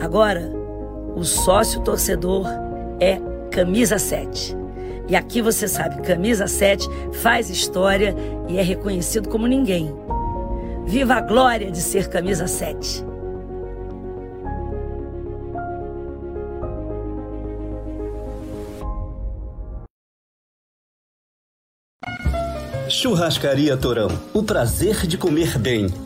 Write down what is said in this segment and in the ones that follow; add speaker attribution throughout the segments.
Speaker 1: Agora, o sócio torcedor é Camisa 7. E aqui você sabe, Camisa 7 faz história e é reconhecido como ninguém. Viva a glória de ser Camisa 7.
Speaker 2: Churrascaria Torão. O prazer de comer bem.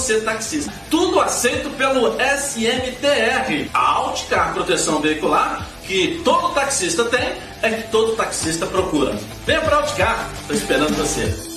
Speaker 3: você taxista. Tudo aceito pelo SMTR. A Alticar Proteção Veicular que todo taxista tem é que todo taxista procura. Venha para Auticar, estou esperando você.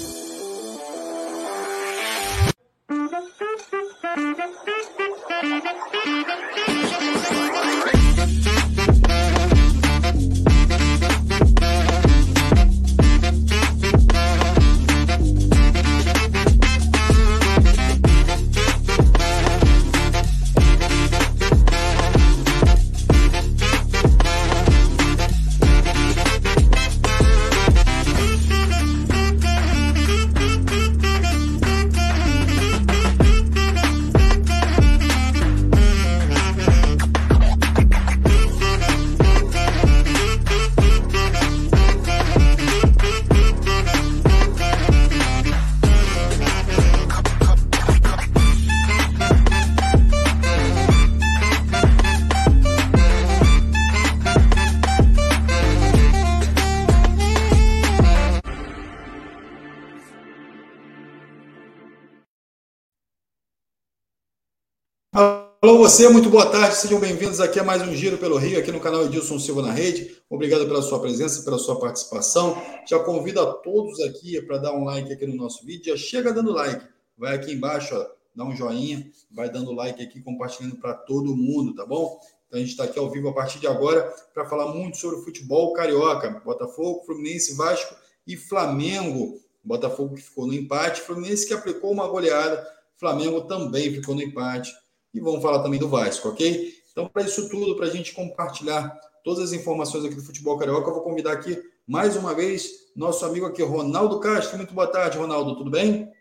Speaker 4: Você, muito boa tarde, sejam bem-vindos aqui a mais um Giro pelo Rio, aqui no canal Edilson Silva na Rede. Obrigado pela sua presença, pela sua participação. Já convido a todos aqui para dar um like aqui no nosso vídeo. Já chega dando like, vai aqui embaixo, ó, dá um joinha, vai dando like aqui, compartilhando para todo mundo, tá bom? Então a gente está aqui ao vivo a partir de agora para falar muito sobre o futebol carioca, Botafogo, Fluminense, Vasco e Flamengo. Botafogo que ficou no empate, Fluminense que aplicou uma goleada, Flamengo também ficou no empate e vamos falar também do Vasco, ok? Então, para isso tudo, para a gente compartilhar todas as informações aqui do futebol carioca, eu vou convidar aqui mais uma vez nosso amigo aqui, Ronaldo Castro. Muito boa tarde, Ronaldo, tudo bem?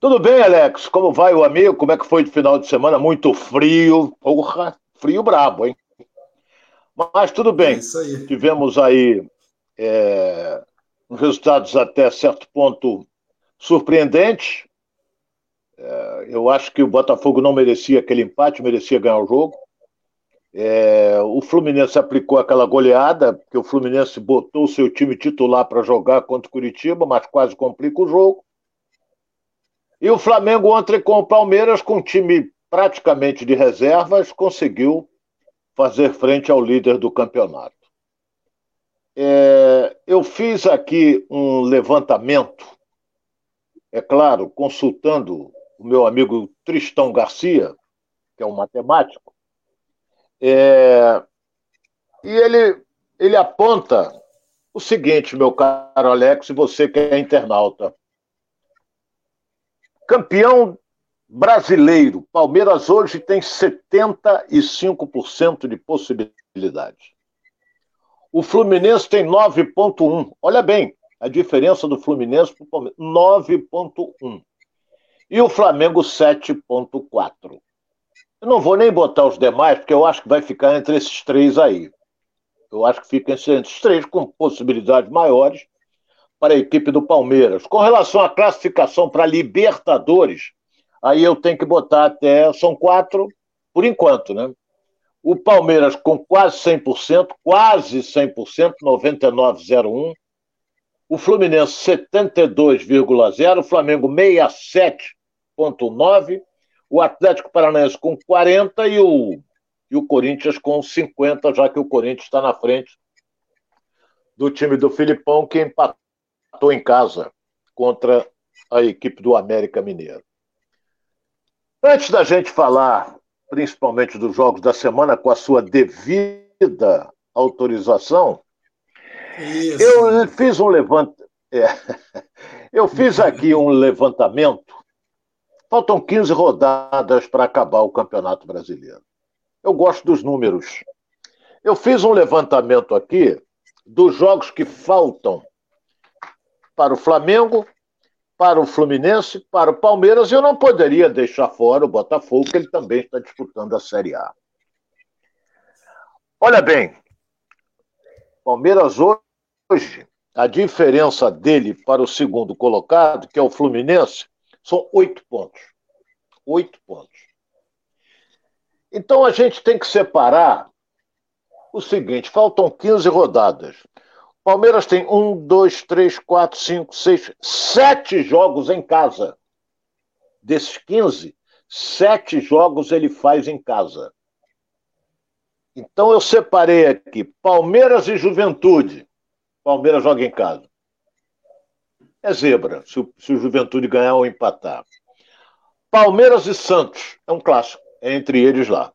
Speaker 5: Tudo bem, Alex? Como vai o amigo? Como é que foi de final de semana? Muito frio, porra, frio brabo, hein? Mas tudo bem. É aí. Tivemos aí é, resultados até certo ponto surpreendentes. É, eu acho que o Botafogo não merecia aquele empate, merecia ganhar o jogo. É, o Fluminense aplicou aquela goleada, porque o Fluminense botou o seu time titular para jogar contra o Curitiba, mas quase complica o jogo. E o Flamengo ontem com o Palmeiras, com um time praticamente de reservas, conseguiu fazer frente ao líder do campeonato. É, eu fiz aqui um levantamento, é claro, consultando o meu amigo Tristão Garcia, que é um matemático, é, e ele, ele aponta o seguinte, meu caro Alex, você que é internauta. Campeão brasileiro, Palmeiras hoje tem 75% de possibilidade. O Fluminense tem 9,1. Olha bem, a diferença do Fluminense para o Palmeiras: 9,1. E o Flamengo 7,4. Eu não vou nem botar os demais, porque eu acho que vai ficar entre esses três aí. Eu acho que fica entre esses três, com possibilidades maiores para a equipe do Palmeiras. Com relação à classificação para Libertadores, aí eu tenho que botar até. São quatro, por enquanto, né? O Palmeiras com quase 100%, quase 100%, 99,01%. O Fluminense 72,0%, o Flamengo 67,9%, o Atlético Paranaense com 40% e o, e o Corinthians com 50%, já que o Corinthians está na frente do time do Filipão, que empatou em casa contra a equipe do América Mineiro. Antes da gente falar principalmente dos jogos da semana, com a sua devida autorização, Isso. eu fiz um levant... É. Eu fiz aqui um levantamento. Faltam 15 rodadas para acabar o Campeonato Brasileiro. Eu gosto dos números. Eu fiz um levantamento aqui dos jogos que faltam para o Flamengo, para o Fluminense, para o Palmeiras, eu não poderia deixar fora o Botafogo, que ele também está disputando a Série A. Olha bem, Palmeiras hoje, a diferença dele para o segundo colocado, que é o Fluminense, são oito pontos. Oito pontos. Então a gente tem que separar o seguinte: faltam 15 rodadas. Palmeiras tem um, dois, três, quatro, cinco, seis, sete jogos em casa. Desses 15, sete jogos ele faz em casa. Então eu separei aqui Palmeiras e Juventude. Palmeiras joga em casa. É zebra, se o, se o Juventude ganhar ou empatar. Palmeiras e Santos, é um clássico, é entre eles lá.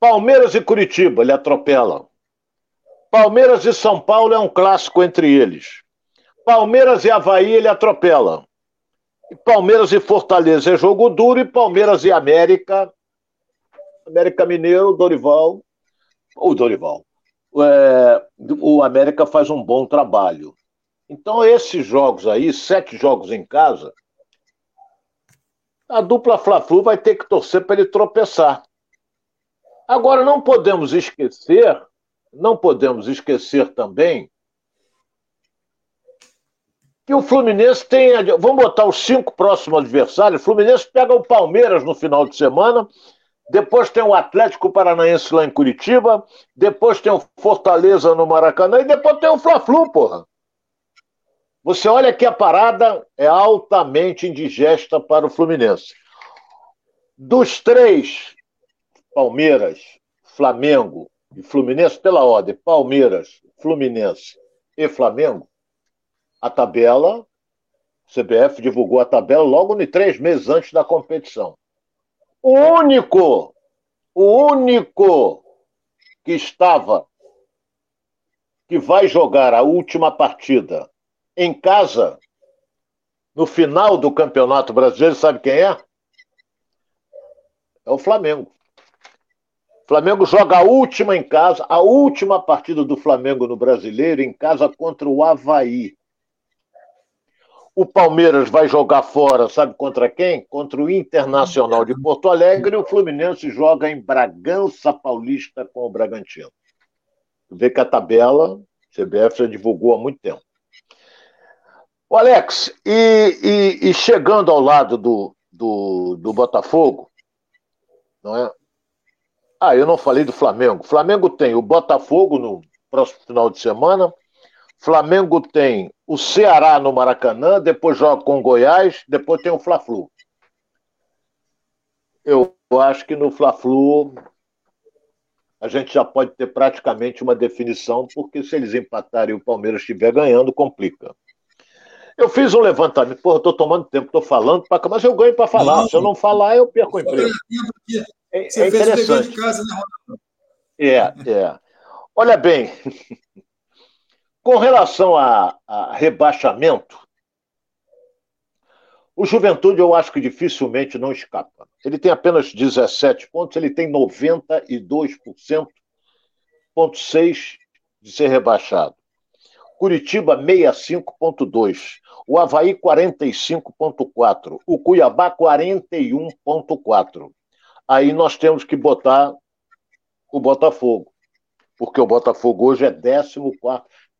Speaker 5: Palmeiras e Curitiba, ele atropela. Palmeiras e São Paulo é um clássico entre eles. Palmeiras e Havaí ele atropela. Palmeiras e Fortaleza é jogo duro. E Palmeiras e América. América Mineiro, Dorival. O Dorival. É, o América faz um bom trabalho. Então, esses jogos aí, sete jogos em casa, a dupla Fla-Flu vai ter que torcer para ele tropeçar. Agora, não podemos esquecer não podemos esquecer também que o Fluminense tem. Vamos botar os cinco próximos adversários. O Fluminense pega o Palmeiras no final de semana. Depois tem o Atlético Paranaense lá em Curitiba. Depois tem o Fortaleza no Maracanã. E depois tem o Fla-Flu, porra. Você olha que a parada é altamente indigesta para o Fluminense. Dos três, Palmeiras, Flamengo e Fluminense, pela ordem, Palmeiras, Fluminense e Flamengo, a tabela, CBF divulgou a tabela logo três meses antes da competição. O único, o único que estava, que vai jogar a última partida em casa, no final do Campeonato Brasileiro, sabe quem é? É o Flamengo. Flamengo joga a última em casa, a última partida do Flamengo no Brasileiro em casa contra o Havaí. O Palmeiras vai jogar fora, sabe contra quem? Contra o Internacional de Porto Alegre e o Fluminense joga em Bragança Paulista com o Bragantino. Vê que a tabela, o CBF já divulgou há muito tempo. O Alex, e, e, e chegando ao lado do, do, do Botafogo, não é? Ah, eu não falei do Flamengo. Flamengo tem o Botafogo no próximo final de semana. Flamengo tem o Ceará no Maracanã, depois joga com o Goiás, depois tem o Fla-Flu. Eu acho que no Fla-Flu a gente já pode ter praticamente uma definição, porque se eles empatarem e o Palmeiras estiver ganhando, complica. Eu fiz um levantamento, porra, eu tô tomando tempo, tô falando, mas eu ganho para falar. Não, se eu não falar, eu perco o emprego.
Speaker 4: É, Você é fez o dever de casa, né?
Speaker 5: É, é. Olha bem, com relação a, a rebaixamento, o Juventude eu acho que dificilmente não escapa. Ele tem apenas 17 pontos, ele tem 92,6% de ser rebaixado. Curitiba 65,2%. O Havaí 45,4. O Cuiabá 41,4. Aí nós temos que botar o Botafogo. Porque o Botafogo hoje é 14.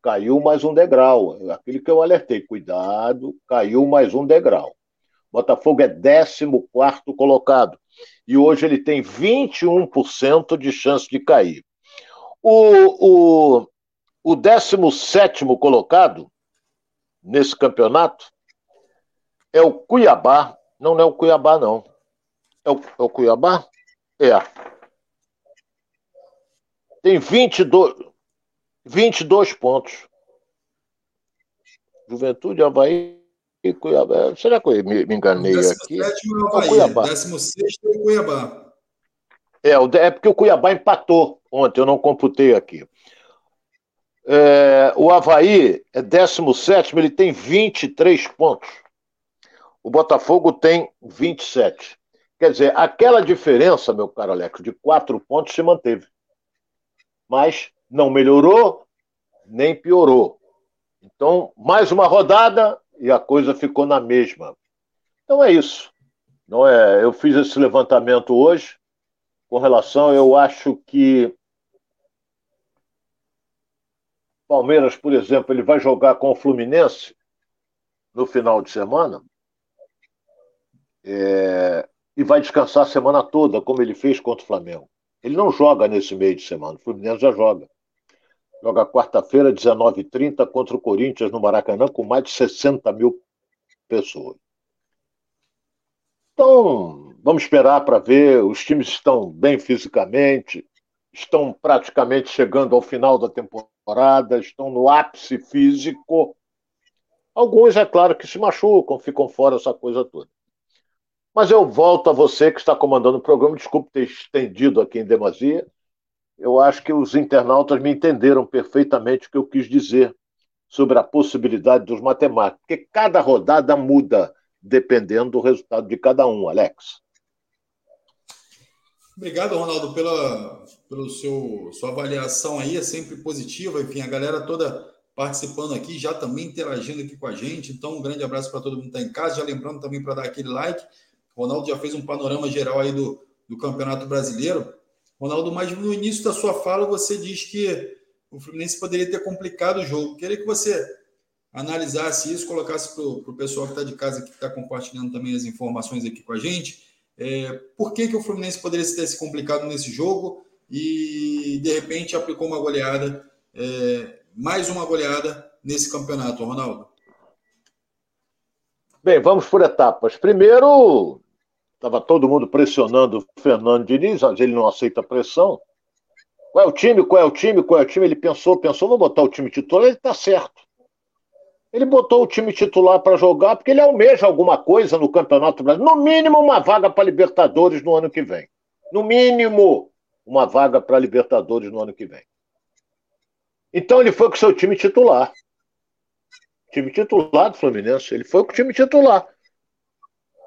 Speaker 5: Caiu mais um degrau. Aquilo que eu alertei. Cuidado, caiu mais um degrau. Botafogo é 14 colocado. E hoje ele tem 21% de chance de cair. O, o, o 17 colocado nesse campeonato é o Cuiabá. Não, não é o Cuiabá, não. É o, é o Cuiabá? É. Tem 22, 22 pontos. Juventude, Havaí, e Cuiabá. Será que eu me, me enganei aqui? É o
Speaker 4: Havaí, Cuiabá. 16 é o Cuiabá.
Speaker 5: É, é porque o Cuiabá empatou ontem, eu não computei aqui. É, o Havaí é 17, ele tem 23 pontos. O Botafogo tem 27. Quer dizer, aquela diferença, meu caro Alex, de quatro pontos se manteve. Mas não melhorou, nem piorou. Então, mais uma rodada, e a coisa ficou na mesma. Então é isso. Não é? Eu fiz esse levantamento hoje com relação, eu acho que Palmeiras, por exemplo, ele vai jogar com o Fluminense no final de semana é, e vai descansar a semana toda, como ele fez contra o Flamengo. Ele não joga nesse meio de semana, o Fluminense já joga. Joga quarta-feira, 19h30, contra o Corinthians no Maracanã, com mais de 60 mil pessoas. Então, vamos esperar para ver. Os times estão bem fisicamente, estão praticamente chegando ao final da temporada, estão no ápice físico. Alguns, é claro, que se machucam, ficam fora, essa coisa toda. Mas eu volto a você que está comandando o programa. Desculpe ter estendido aqui em demasia eu acho que os internautas me entenderam perfeitamente o que eu quis dizer sobre a possibilidade dos matemáticos, porque cada rodada muda dependendo do resultado de cada um, Alex.
Speaker 4: Obrigado, Ronaldo, pela pelo seu sua avaliação aí, é sempre positiva. Enfim, a galera toda participando aqui, já também interagindo aqui com a gente. Então, um grande abraço para todo mundo que está em casa. Já lembrando também para dar aquele like. Ronaldo já fez um panorama geral aí do, do Campeonato Brasileiro. Ronaldo, mas no início da sua fala você diz que o Fluminense poderia ter complicado o jogo. Queria que você analisasse isso, colocasse para o pessoal que está de casa, que está compartilhando também as informações aqui com a gente. É, por que, que o Fluminense poderia ter se complicado nesse jogo e, de repente, aplicou uma goleada, é, mais uma goleada nesse campeonato, Ronaldo?
Speaker 5: Bem, vamos por etapas. Primeiro, Estava todo mundo pressionando o Fernando Diniz, mas ele não aceita pressão. Qual é o time? Qual é o time? Qual é o time? Ele pensou, pensou, vou botar o time titular, ele está certo. Ele botou o time titular para jogar porque ele almeja alguma coisa no Campeonato Brasileiro. No mínimo, uma vaga para Libertadores no ano que vem. No mínimo, uma vaga para Libertadores no ano que vem. Então ele foi com o seu time titular. Time titular do Fluminense. Ele foi com o time titular.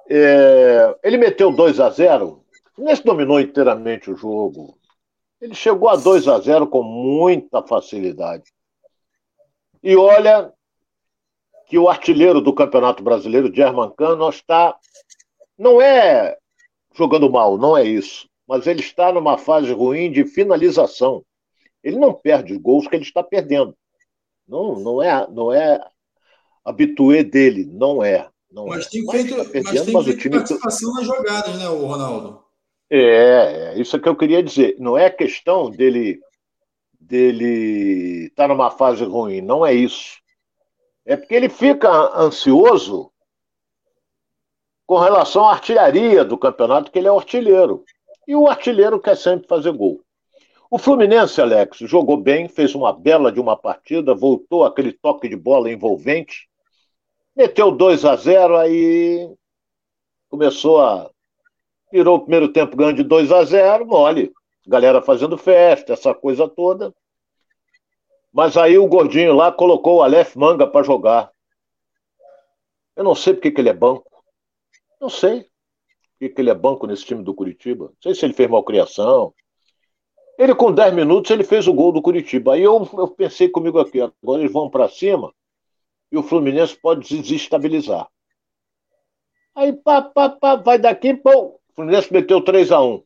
Speaker 5: É, ele meteu 2 a 0 Nesse dominou inteiramente o jogo. Ele chegou a 2 a 0 com muita facilidade. E olha que o artilheiro do Campeonato Brasileiro, German Cano, está. Não é jogando mal, não é isso. Mas ele está numa fase ruim de finalização. Ele não perde os gols que ele está perdendo. Não, não é, não é habituê dele, não é. Não
Speaker 4: mas é. tem feito, mas, tá mas tem mas feito time... participação nas jogadas, né, o Ronaldo?
Speaker 5: É, é, isso que eu queria dizer. Não é questão dele dele estar tá numa fase ruim, não é isso. É porque ele fica ansioso com relação à artilharia do campeonato, que ele é artilheiro. E o artilheiro quer sempre fazer gol. O Fluminense, Alex, jogou bem, fez uma bela de uma partida, voltou aquele toque de bola envolvente, Meteu 2 a 0 aí começou a. Virou o primeiro tempo ganho de 2 a 0 mole. Galera fazendo festa, essa coisa toda. Mas aí o gordinho lá colocou o Aleph Manga para jogar. Eu não sei porque que ele é banco. Não sei porque que ele é banco nesse time do Curitiba. Não sei se ele fez malcriação. Ele com 10 minutos ele fez o gol do Curitiba. Aí eu, eu pensei comigo aqui, agora eles vão para cima e o Fluminense pode desestabilizar. Aí, pá, pá, pá, vai daqui, pô, o Fluminense meteu 3 a 1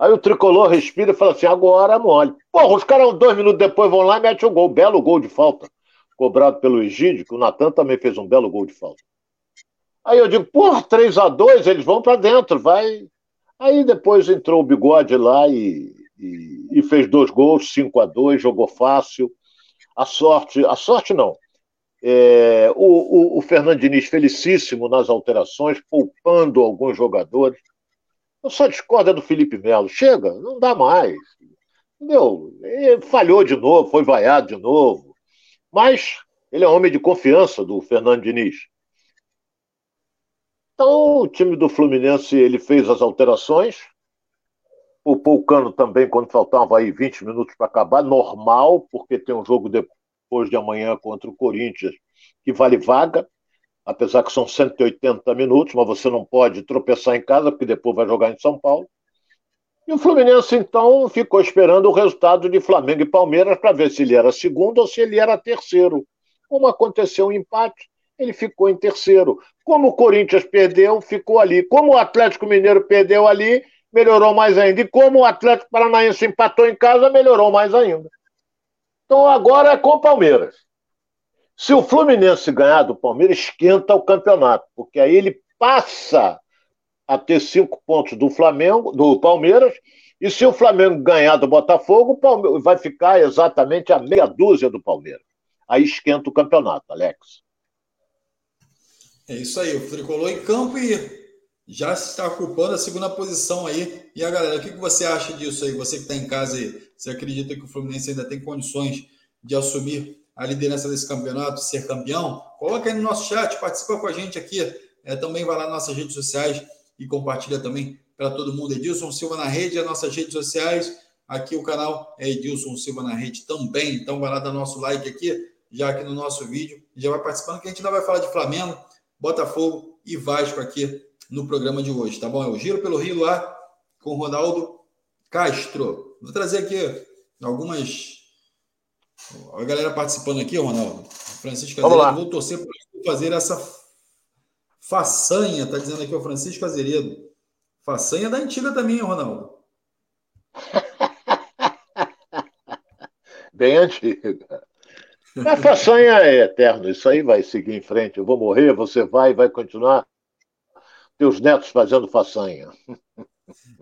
Speaker 5: Aí o tricolor respira e fala assim: agora mole. Porra, os caras dois minutos depois vão lá e metem o gol. Belo gol de falta. Cobrado pelo Egídio, que o Natan também fez um belo gol de falta. Aí eu digo, porra, 3 a 2 eles vão para dentro, vai. Aí depois entrou o bigode lá e, e, e fez dois gols, 5 a 2 jogou fácil. A sorte, a sorte não. É, o, o, o Fernando Diniz felicíssimo nas alterações, poupando alguns jogadores. Eu só discordo do Felipe Melo. Chega, não dá mais. Entendeu? Ele falhou de novo, foi vaiado de novo. Mas ele é homem de confiança do Fernando Diniz. Então, o time do Fluminense ele fez as alterações. O Poucano também, quando faltavam aí 20 minutos para acabar, normal, porque tem um jogo depois de amanhã contra o Corinthians que vale vaga apesar que são 180 minutos, mas você não pode tropeçar em casa, porque depois vai jogar em São Paulo. E o Fluminense, então, ficou esperando o resultado de Flamengo e Palmeiras para ver se ele era segundo ou se ele era terceiro. Como aconteceu um empate, ele ficou em terceiro. Como o Corinthians perdeu, ficou ali. Como o Atlético Mineiro perdeu ali, melhorou mais ainda. E como o Atlético Paranaense empatou em casa, melhorou mais ainda. Então agora é com o Palmeiras. Se o Fluminense ganhar do Palmeiras, esquenta o campeonato, porque aí ele passa a ter cinco pontos do Flamengo, do Palmeiras, e se o Flamengo ganhar do Botafogo, o Palmeiras vai ficar exatamente a meia dúzia do Palmeiras. Aí esquenta o campeonato, Alex.
Speaker 4: É isso aí, o tricolor em campo e já está ocupando a segunda posição aí. E a galera, o que você acha disso aí? Você que está em casa aí, você acredita que o Fluminense ainda tem condições de assumir a liderança desse campeonato, ser campeão, coloca aí no nosso chat, participa com a gente aqui. É, também vai lá nas nossas redes sociais e compartilha também para todo mundo. Edilson Silva na rede, as nossas redes sociais. Aqui o canal é Edilson Silva na rede também. Então vai lá dar nosso like aqui, já aqui no nosso vídeo. Já vai participando, que a gente ainda vai falar de Flamengo, Botafogo e Vasco aqui no programa de hoje, tá bom? É o Giro pelo Rio lá com Ronaldo Castro. Vou trazer aqui algumas a galera participando aqui, Ronaldo. Francisco Azeredo, vou torcer para fazer essa façanha, tá dizendo aqui o Francisco Azeredo. Façanha da antiga também, Ronaldo.
Speaker 5: Bem antiga. A façanha é eterno, isso aí vai seguir em frente. Eu vou morrer, você vai, vai continuar. Teus netos fazendo façanha.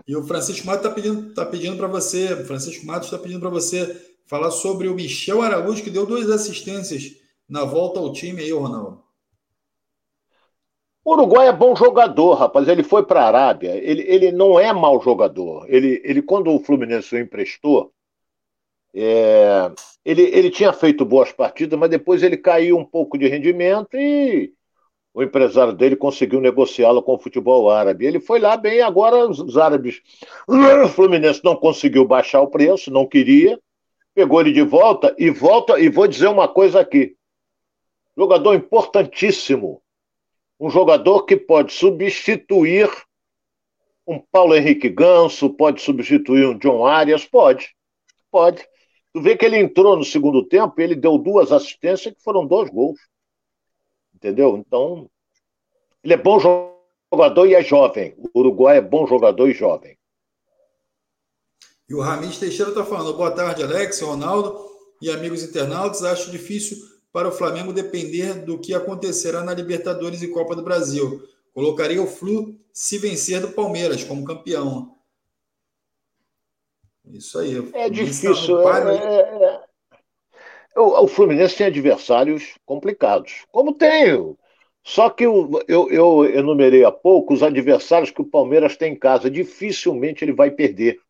Speaker 4: E o Francisco Matos está pedindo, tá pedindo para você, Francisco Matos está pedindo para você falar sobre o Michel Araújo, que deu duas assistências na volta ao time aí, Ronaldo.
Speaker 5: O Uruguai é bom jogador, rapaz. Ele foi para a Arábia. Ele, ele não é mau jogador. Ele, ele quando o Fluminense o emprestou, é, ele, ele tinha feito boas partidas, mas depois ele caiu um pouco de rendimento e o empresário dele conseguiu negociá-lo com o futebol árabe. Ele foi lá bem, agora os árabes. O Fluminense não conseguiu baixar o preço, não queria pegou ele de volta e volta, e vou dizer uma coisa aqui. Jogador importantíssimo. Um jogador que pode substituir um Paulo Henrique Ganso, pode substituir um John Arias, pode. Pode. Tu vê que ele entrou no segundo tempo ele deu duas assistências que foram dois gols. Entendeu? Então, ele é bom jogador e é jovem. O Uruguai é bom jogador e jovem.
Speaker 4: E o Ramis Teixeira está falando: boa tarde, Alex, Ronaldo e amigos internautas. Acho difícil para o Flamengo depender do que acontecerá na Libertadores e Copa do Brasil. Colocaria o Flu se vencer do Palmeiras como campeão. Isso aí.
Speaker 5: É difícil. É, é, é... O, o, Fluminense tem adversários complicados, como tem. Só que eu, eu, eu enumerei há pouco os adversários que o Palmeiras tem em casa. Dificilmente ele vai perder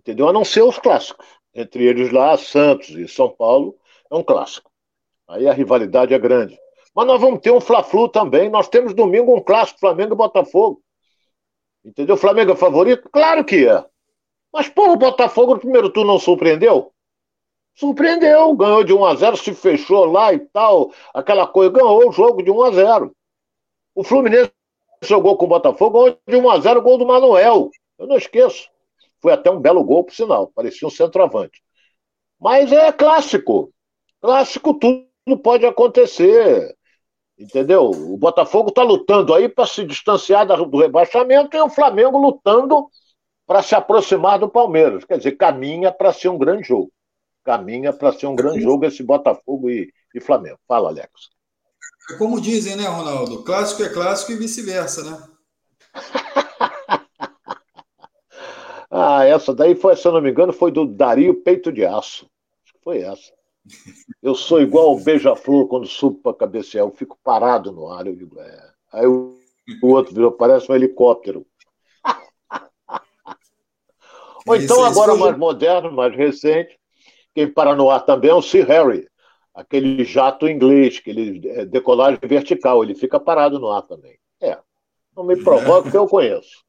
Speaker 5: entendeu? A não ser os clássicos. Entre eles lá, Santos e São Paulo, é um clássico. Aí a rivalidade é grande. Mas nós vamos ter um Fla-Flu também. Nós temos domingo um clássico Flamengo e Botafogo. Entendeu? Flamengo é favorito? Claro que é. Mas, pô, o Botafogo no primeiro turno não surpreendeu? Surpreendeu, ganhou de 1 a 0 se fechou lá e tal, aquela coisa, ganhou o jogo de 1 a 0 O Fluminense jogou com o Botafogo, ganhou de 1 a 0 o gol do Manuel. Eu não esqueço. Foi até um belo gol, por sinal. Parecia um centroavante. Mas é clássico. Clássico, tudo pode acontecer. Entendeu? O Botafogo está lutando aí para se distanciar do rebaixamento e o Flamengo lutando para se aproximar do Palmeiras. Quer dizer, caminha para ser um grande jogo. Caminha para ser um grande jogo esse Botafogo e, e Flamengo. Fala, Alex.
Speaker 4: É como dizem, né, Ronaldo? Clássico é clássico e vice-versa, né?
Speaker 5: ah, essa daí foi, se eu não me engano, foi do Dario Peito de Aço. Acho que foi essa. Eu sou igual o beija-flor quando subo para cabecear, eu fico parado no ar. Eu digo, é. Aí o, o outro virou, parece um helicóptero. Ou então, agora mais moderno, mais recente, quem para no ar também é o Sea Harry, aquele jato inglês, aquele é, decolagem vertical, ele fica parado no ar também. É, não me provoca que eu conheço.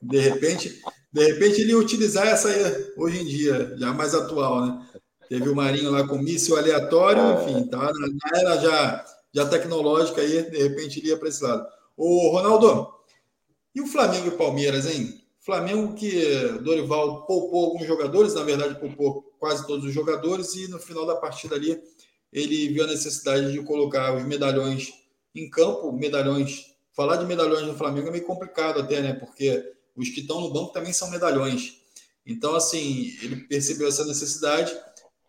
Speaker 4: De repente, de repente ele ia utilizar essa aí, hoje em dia, já mais atual, né? Teve o Marinho lá com míssil aleatório, é. enfim, tá na era já, já tecnológica aí, de repente ele ia para esse lado. Ô, Ronaldo, e o Flamengo e o Palmeiras, hein? Flamengo que Dorival poupou alguns jogadores, na verdade poupou quase todos os jogadores, e no final da partida ali ele viu a necessidade de colocar os medalhões em campo, medalhões. Falar de medalhões no Flamengo é meio complicado até, né? Porque os que estão no banco também são medalhões. Então, assim, ele percebeu essa necessidade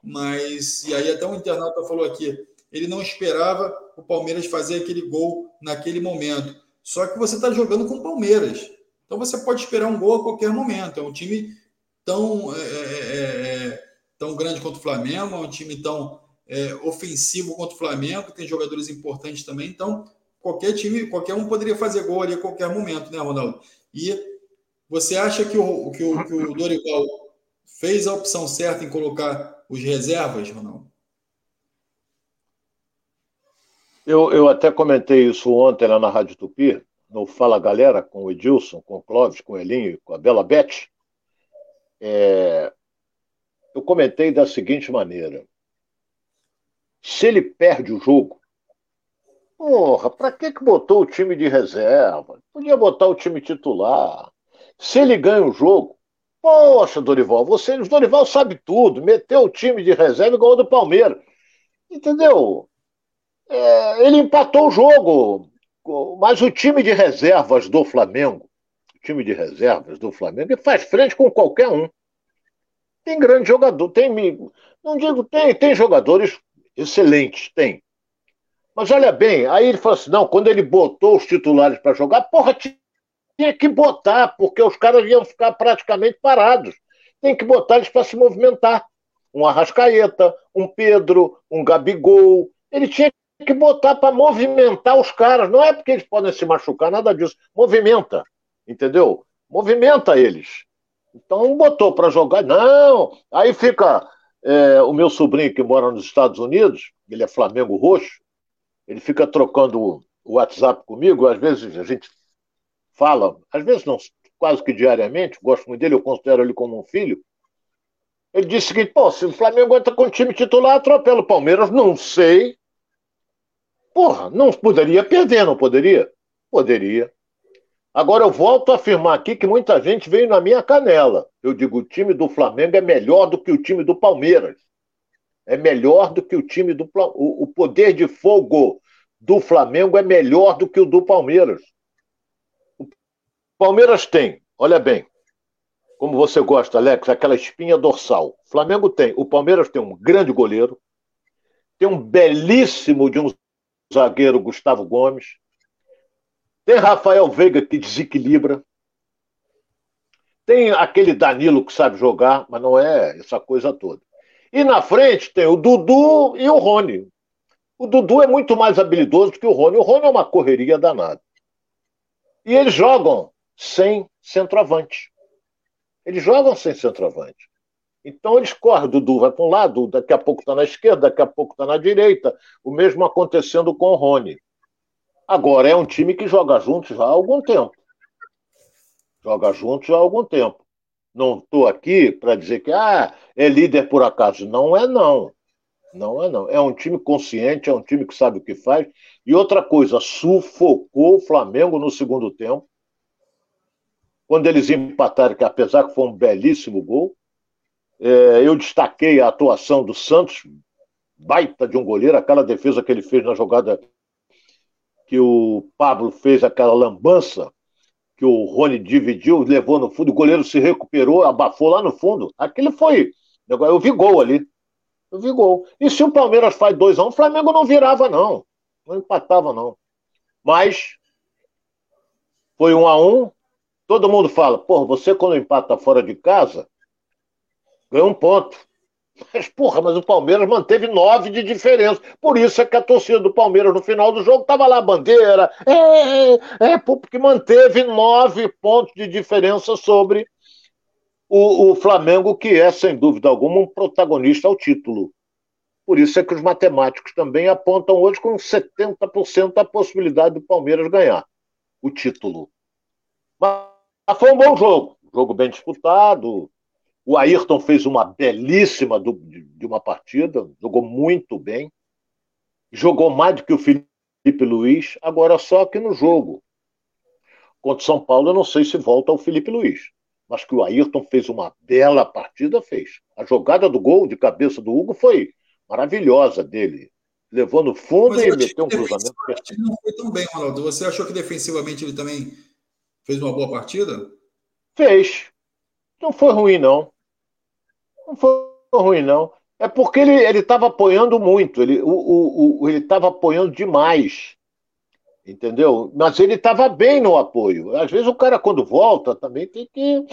Speaker 4: mas e aí até um internauta falou aqui, ele não esperava o Palmeiras fazer aquele gol naquele momento. Só que você está jogando com o Palmeiras, então você pode esperar um gol a qualquer momento. É um time tão é, é, é, é tão grande quanto o Flamengo, é um time tão é, ofensivo quanto o Flamengo, tem jogadores importantes também. Então qualquer time, qualquer um poderia fazer gol ali a qualquer momento, né, Ronaldo? E você acha que o, que o, que o Dorival fez a opção certa em colocar os reservas, Ronaldo?
Speaker 5: Eu, eu até comentei isso ontem lá na Rádio Tupi, no Fala Galera, com o Edilson, com o Clóvis, com o Elinho, com a Bela Beth. É, eu comentei da seguinte maneira: se ele perde o jogo, porra, para que, que botou o time de reserva? Podia botar o time titular. Se ele ganha o jogo, Poxa, Dorival, você, o Dorival sabe tudo, meteu o time de reserva igual o do Palmeiras. Entendeu? É, ele empatou o jogo, mas o time de reservas do Flamengo, o time de reservas do Flamengo, ele faz frente com qualquer um. Tem grande jogador, tem, não digo, tem, tem jogadores excelentes, tem. Mas olha bem, aí ele falou assim: não, quando ele botou os titulares para jogar, porra, tinha que botar, porque os caras iam ficar praticamente parados. Tem que botar eles para se movimentar. Um Arrascaeta, um Pedro, um Gabigol. Ele tinha que botar para movimentar os caras. Não é porque eles podem se machucar, nada disso. Movimenta, entendeu? Movimenta eles. Então botou para jogar. Não! Aí fica é, o meu sobrinho que mora nos Estados Unidos, ele é Flamengo Roxo, ele fica trocando o WhatsApp comigo, às vezes a gente fala, às vezes não, quase que diariamente, gosto muito dele, eu considero ele como um filho. Ele disse o seguinte: pô, se o Flamengo entra com o time titular, atropela o Palmeiras. Não sei. Porra, não poderia perder, não poderia? Poderia. Agora eu volto a afirmar aqui que muita gente veio na minha canela. Eu digo: o time do Flamengo é melhor do que o time do Palmeiras. É melhor do que o time do o, o poder de fogo do Flamengo é melhor do que o do Palmeiras. Palmeiras tem, olha bem, como você gosta, Alex, aquela espinha dorsal. Flamengo tem, o Palmeiras tem um grande goleiro, tem um belíssimo de um zagueiro, Gustavo Gomes, tem Rafael Veiga que desequilibra, tem aquele Danilo que sabe jogar, mas não é essa coisa toda. E na frente tem o Dudu e o Rony. O Dudu é muito mais habilidoso que o Rony. O Rony é uma correria danada. E eles jogam sem centroavante. Eles jogam sem centroavante. Então eles correm, Dudu vai para um lado, daqui a pouco está na esquerda, daqui a pouco está na direita. O mesmo acontecendo com o Rony. Agora é um time que joga juntos já há algum tempo. Joga juntos já há algum tempo. Não estou aqui para dizer que ah, é líder por acaso. Não é, não. Não é, não. É um time consciente, é um time que sabe o que faz. E outra coisa, sufocou o Flamengo no segundo tempo quando eles empataram, que apesar que foi um belíssimo gol, é, eu destaquei a atuação do Santos, baita de um goleiro, aquela defesa que ele fez na jogada que o Pablo fez, aquela lambança, que o Rony dividiu, levou no fundo, o goleiro se recuperou, abafou lá no fundo. Aquele foi. Eu vi gol ali. Eu vi gol. E se o Palmeiras faz 2x1, um, o Flamengo não virava, não. Não empatava, não. Mas foi 1 um a 1 um, Todo mundo fala, pô, você quando empata fora de casa, ganha um ponto. Mas, porra, mas o Palmeiras manteve nove de diferença. Por isso é que a torcida do Palmeiras no final do jogo estava lá, bandeira. É, é, é, porque manteve nove pontos de diferença sobre o, o Flamengo, que é, sem dúvida alguma, um protagonista ao título. Por isso é que os matemáticos também apontam hoje com 70% a possibilidade do Palmeiras ganhar o título. Mas foi um bom jogo. Jogo bem disputado. O Ayrton fez uma belíssima do, de, uma partida, jogou muito bem. Jogou mais do que o Felipe Luiz, agora só que no jogo. Contra o São Paulo, eu não sei se volta ao Felipe Luiz. Mas que o Ayrton fez uma bela partida, fez. A jogada do gol de cabeça do Hugo foi maravilhosa dele. Levou no fundo e meteu um cruzamento.
Speaker 4: Não foi tão bem, Ronaldo. Você achou que defensivamente ele também Fez uma boa partida?
Speaker 5: Fez. Não foi ruim, não. Não foi ruim, não. É porque ele estava apoiando muito, ele estava apoiando demais. Entendeu? Mas ele estava bem no apoio. Às vezes o cara, quando volta, também tem que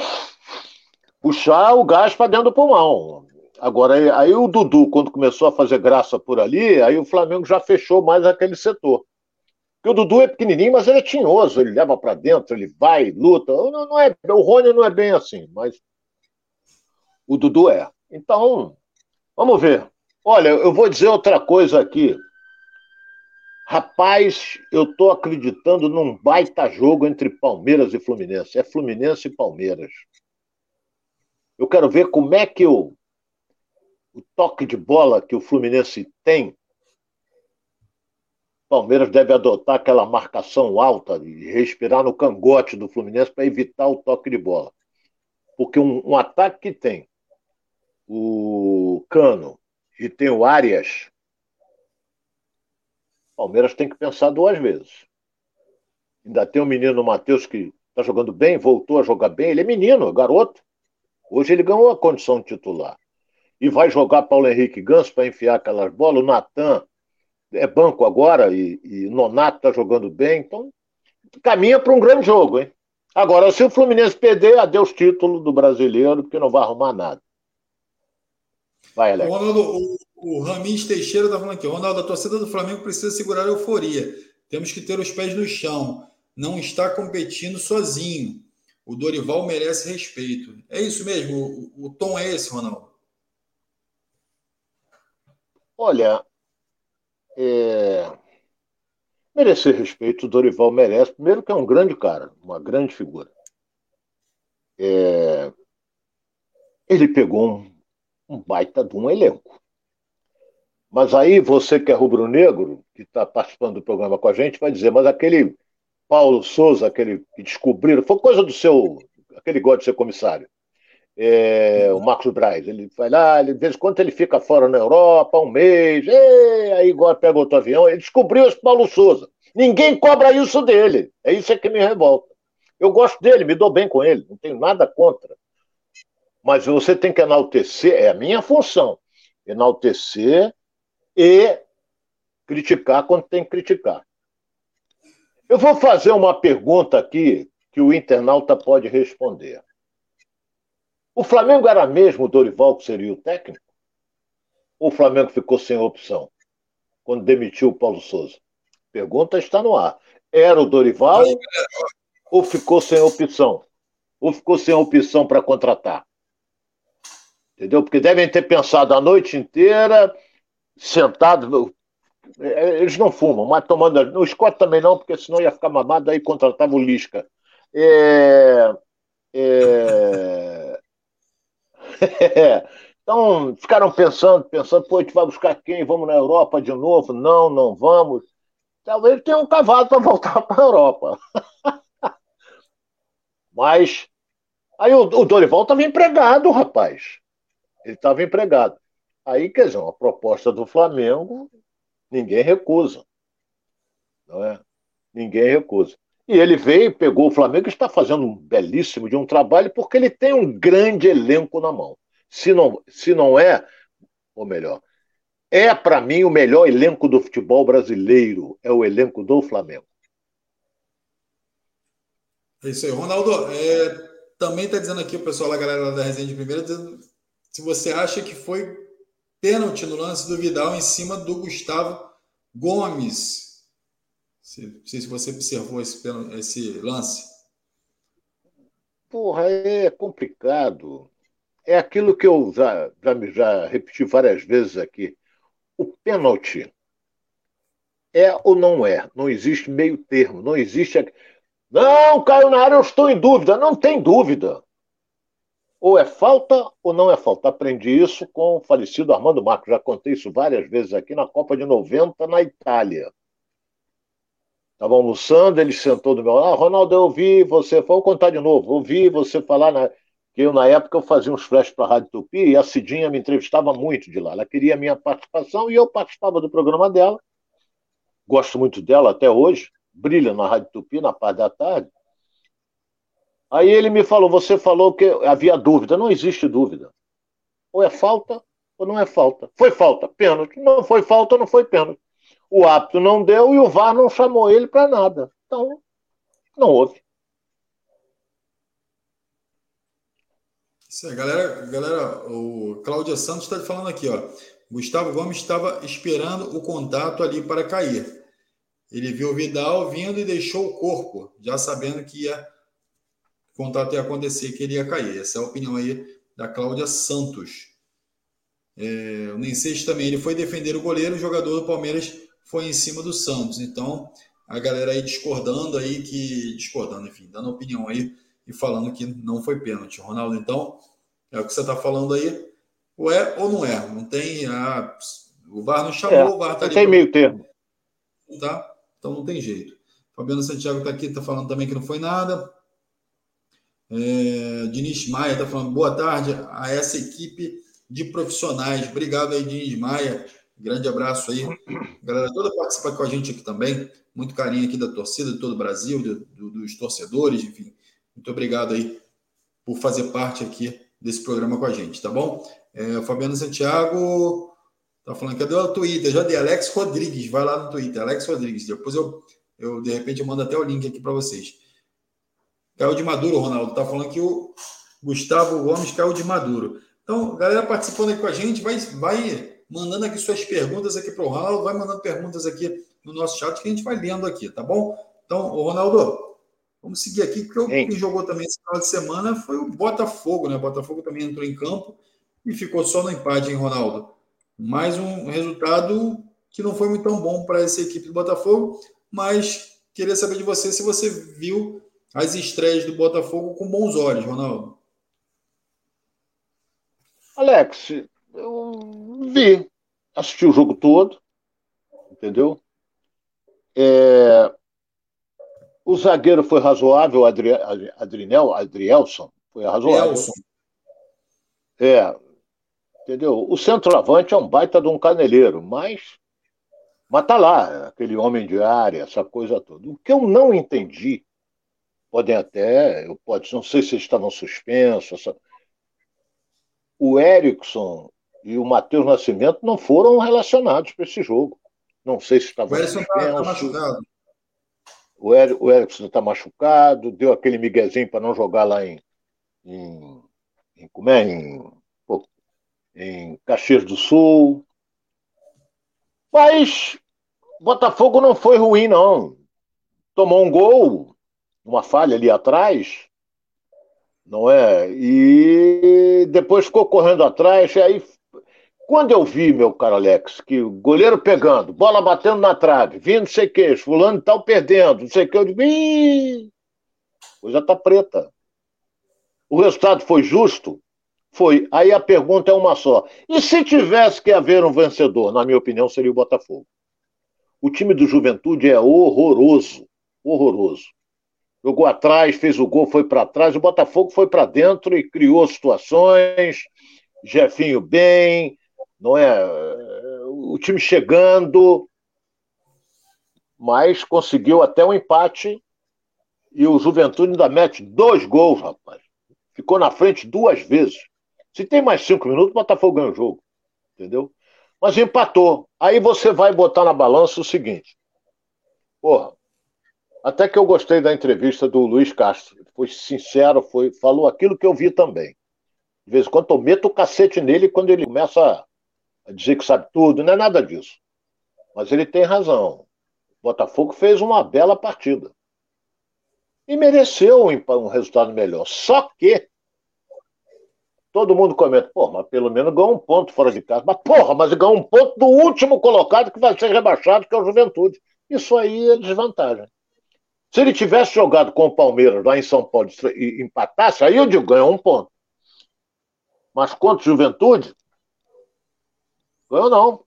Speaker 5: puxar o gás para dentro do pulmão. Agora, aí o Dudu, quando começou a fazer graça por ali, aí o Flamengo já fechou mais aquele setor. Porque o Dudu é pequenininho, mas ele é tinhoso, ele leva para dentro, ele vai, luta. Não, não é, o Rony não é bem assim, mas o Dudu é. Então, vamos ver. Olha, eu vou dizer outra coisa aqui. Rapaz, eu estou acreditando num baita jogo entre Palmeiras e Fluminense. É Fluminense e Palmeiras. Eu quero ver como é que o, o toque de bola que o Fluminense tem Palmeiras deve adotar aquela marcação alta e respirar no cangote do Fluminense para evitar o toque de bola. Porque um, um, ataque que tem o Cano e tem o Arias, Palmeiras tem que pensar duas vezes. Ainda tem o um menino Matheus que está jogando bem, voltou a jogar bem. Ele é menino, garoto. Hoje ele ganhou a condição de titular. E vai jogar Paulo Henrique Ganso para enfiar aquelas bolas. O Natan é banco agora e, e Nonato está jogando bem, então caminha para um grande jogo, hein? Agora, se o Fluminense perder, adeus título do brasileiro, porque não vai arrumar nada.
Speaker 4: Vai, Alex. Ronaldo, o, o Teixeira está falando aqui. Ronaldo, a torcida do Flamengo precisa segurar a euforia. Temos que ter os pés no chão. Não está competindo sozinho. O Dorival merece respeito. É isso mesmo? O, o tom é esse, Ronaldo?
Speaker 5: Olha, é... Merecer respeito, o Dorival merece. Primeiro que é um grande cara, uma grande figura. É... Ele pegou um, um baita de um elenco. Mas aí você que é rubro-negro, que está participando do programa com a gente, vai dizer, mas aquele Paulo Souza, aquele que descobriram, foi coisa do seu, aquele gosta de ser comissário é, o Marcos Braz. Ele vai lá, ele, de vez em quando ele fica fora na Europa, um mês, e, aí agora pega outro avião. Ele descobriu esse Paulo Souza. Ninguém cobra isso dele. É isso que me revolta. Eu gosto dele, me dou bem com ele, não tenho nada contra. Mas você tem que enaltecer, é a minha função, enaltecer e criticar quando tem que criticar. Eu vou fazer uma pergunta aqui que o internauta pode responder. O Flamengo era mesmo o Dorival que seria o técnico? Ou o Flamengo ficou sem opção quando demitiu o Paulo Souza? Pergunta está no ar. Era o Dorival ou ficou sem opção? Ou ficou sem opção para contratar? Entendeu? Porque devem ter pensado a noite inteira, sentado. Eles não fumam, mas tomando. No Scott também não, porque senão ia ficar mamado, aí contratava o Lisca. É... É... então, ficaram pensando, pensando, pô, a gente vai buscar quem? Vamos na Europa de novo? Não, não vamos. Talvez tenha um cavalo para voltar para a Europa. Mas aí o, o Dorival estava empregado, rapaz. Ele estava empregado. Aí, quer dizer, uma proposta do Flamengo, ninguém recusa. Não é? Ninguém recusa. E ele veio, pegou o Flamengo está fazendo um belíssimo de um trabalho, porque ele tem um grande elenco na mão. Se não, se não é, ou melhor, é para mim o melhor elenco do futebol brasileiro, é o elenco do Flamengo.
Speaker 4: É isso aí. Ronaldo, é, também está dizendo aqui o pessoal, a galera da resenha de primeira, dizendo, se você acha que foi pênalti no lance do Vidal em cima do Gustavo Gomes. Não sei se você observou esse, esse lance.
Speaker 5: Porra, é complicado. É aquilo que eu já, já, já repeti várias vezes aqui. O pênalti é ou não é? Não existe meio termo. Não existe. Não, caiu na área, eu estou em dúvida. Não tem dúvida. Ou é falta ou não é falta. Aprendi isso com o falecido Armando Marcos. Já contei isso várias vezes aqui na Copa de 90 na Itália. Estava almoçando, ele sentou do meu lado. Ah, Ronaldo, eu ouvi você. Vou contar de novo. Ouvi você falar na... que eu, na época, eu fazia uns flashes para a Rádio Tupi e a Cidinha me entrevistava muito de lá. Ela queria a minha participação e eu participava do programa dela. Gosto muito dela até hoje. Brilha na Rádio Tupi, na parte da tarde. Aí ele me falou: Você falou que havia dúvida. Não existe dúvida. Ou é falta ou não é falta. Foi falta, pênalti. Não foi falta, não foi pênalti. O árbitro não deu e o VAR não chamou ele para nada. Então, não houve.
Speaker 4: Isso aí, galera, galera, o Cláudia Santos está falando aqui, ó. Gustavo Gomes estava esperando o contato ali para cair. Ele viu o Vidal vindo e deixou o corpo, já sabendo que ia o contato ia acontecer, que ele ia cair. Essa é a opinião aí da Cláudia Santos. É, o Nenseis também, ele foi defender o goleiro, o jogador do Palmeiras foi em cima do Santos. Então, a galera aí discordando aí que discordando, enfim, dando opinião aí e falando que não foi pênalti. Ronaldo, então, é o que você está falando aí. Ou é ou não é? Não tem a o VAR não chamou, é, o VAR tá
Speaker 5: ali. Tem meio termo.
Speaker 4: Tá? Então não tem jeito. Fabiano Santiago está aqui, está falando também que não foi nada. É, Diniz Maia está falando boa tarde a essa equipe de profissionais. Obrigado aí, Diniz Maia. Grande abraço aí. Galera toda participa com a gente aqui também. Muito carinho aqui da torcida de todo o Brasil, do, do, dos torcedores, enfim. Muito obrigado aí por fazer parte aqui desse programa com a gente, tá bom? É, o Fabiano Santiago tá falando, cadê o Twitter? Já dei Alex Rodrigues, vai lá no Twitter, Alex Rodrigues. Depois eu, eu de repente, eu mando até o link aqui para vocês. Caiu de Maduro, Ronaldo, tá falando que o Gustavo Gomes caiu de Maduro. Então, galera participando aqui com a gente, vai, vai mandando aqui suas perguntas aqui para o Ronaldo, vai mandando perguntas aqui no nosso chat que a gente vai lendo aqui, tá bom? Então, Ronaldo, vamos seguir aqui, porque o que jogou também esse final de semana foi o Botafogo, né? O Botafogo também entrou em campo e ficou só no empate, hein, Ronaldo? Mais um resultado que não foi muito tão bom para essa equipe do Botafogo, mas queria saber de você se você viu as estreias do Botafogo com bons olhos, Ronaldo.
Speaker 5: Alex, eu vi, assisti o jogo todo, entendeu? É, o zagueiro foi razoável, Adri, Adrinel, Adrielson, foi razoável. Adrielson. É, entendeu? O centroavante é um baita de um caneleiro, mas, mas tá lá, aquele homem de área, essa coisa toda. O que eu não entendi, podem até, eu pode, não sei se eles estavam suspensos, essa, o Erickson e o Matheus Nascimento não foram relacionados para esse jogo. Não sei se estava.
Speaker 4: O Erickson está tá machucado.
Speaker 5: O, er, o Erickson está machucado, deu aquele miguezinho para não jogar lá em, em, em, como é? em, em Caxias do Sul. Mas Botafogo não foi ruim, não. Tomou um gol, uma falha ali atrás, não é? E depois ficou correndo atrás, e aí quando eu vi, meu caro Alex, que o goleiro pegando, bola batendo na trave, vindo não sei o que, fulano tal perdendo, não sei o que, eu digo, Ih, coisa tá preta. O resultado foi justo? Foi. Aí a pergunta é uma só. E se tivesse que haver um vencedor? Na minha opinião, seria o Botafogo. O time do Juventude é horroroso. Horroroso. Jogou atrás, fez o gol, foi para trás. O Botafogo foi para dentro e criou situações. Jefinho bem, não é? O time chegando, mas conseguiu até um empate e o Juventude ainda mete dois gols, rapaz. Ficou na frente duas vezes. Se tem mais cinco minutos, o Botafogo ganha o jogo. Entendeu? Mas empatou. Aí você vai botar na balança o seguinte. Porra, até que eu gostei da entrevista do Luiz Castro. Foi sincero, foi, falou aquilo que eu vi também. De vez em quando eu meto o cacete nele quando ele começa dizer que sabe tudo. Não é nada disso. Mas ele tem razão. O Botafogo fez uma bela partida. E mereceu um resultado melhor. Só que todo mundo comenta, pô, mas pelo menos ganhou um ponto fora de casa. Mas, porra, mas ganhou um ponto do último colocado que vai ser rebaixado, que é o Juventude. Isso aí é desvantagem. Se ele tivesse jogado com o Palmeiras lá em São Paulo e empatasse, aí eu digo, ganhou um ponto. Mas contra o Juventude, ganhou não.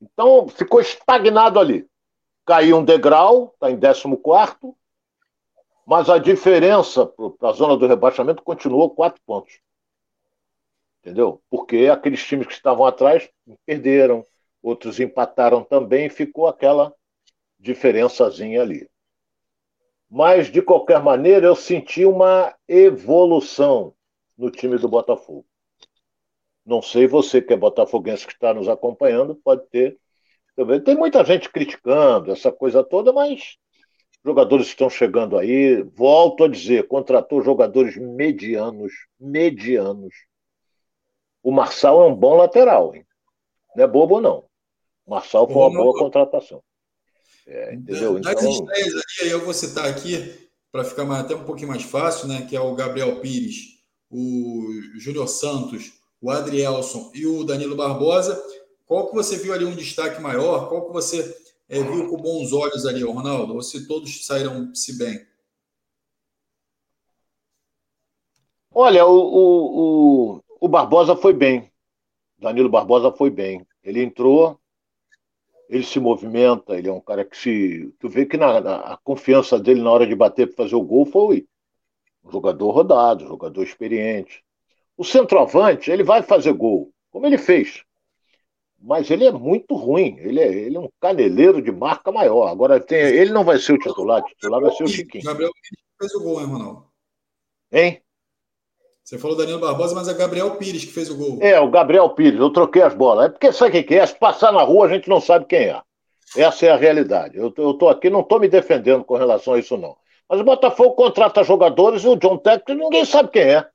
Speaker 5: Então ficou estagnado ali. Caiu um degrau, está em 14, mas a diferença para a zona do rebaixamento continuou quatro pontos. Entendeu? Porque aqueles times que estavam atrás perderam, outros empataram também, ficou aquela diferençazinha ali. Mas, de qualquer maneira, eu senti uma evolução no time do Botafogo. Não sei você que é botafoguense que está nos acompanhando, pode ter também. Tem muita gente criticando essa coisa toda, mas jogadores estão chegando aí. Volto a dizer, contratou jogadores medianos, medianos. O Marçal é um bom lateral, hein? Não é bobo, não. O Marçal foi uma boa contratação.
Speaker 4: É, entendeu? Das então... estreias ali, eu vou citar aqui, para ficar mais, até um pouquinho mais fácil, né? Que é o Gabriel Pires, o Júnior Santos, o Adrielson e o Danilo Barbosa. Qual que você viu ali um destaque maior? Qual que você é, viu com bons olhos ali, Ronaldo? Ou se todos saíram se bem?
Speaker 5: Olha, o, o, o, o Barbosa foi bem. Danilo Barbosa foi bem. Ele entrou, ele se movimenta, ele é um cara que se. Tu vê que na, na a confiança dele na hora de bater para fazer o gol foi um jogador rodado, um jogador experiente. O centroavante, ele vai fazer gol, como ele fez. Mas ele é muito ruim, ele é, ele é um caneleiro de marca maior. Agora, tem, ele não vai ser o titular, o titular vai ser o Chiquinho.
Speaker 4: Gabriel fez o gol, hein, Ronaldo?
Speaker 5: Hein?
Speaker 4: Você falou Danilo Barbosa, mas é Gabriel Pires que fez o gol.
Speaker 5: É, o Gabriel Pires, eu troquei as bolas. É porque sabe o que é? Se passar na rua, a gente não sabe quem é. Essa é a realidade. Eu, eu tô aqui, não estou me defendendo com relação a isso, não. Mas o Botafogo contrata jogadores e o John Técnico ninguém sabe quem é.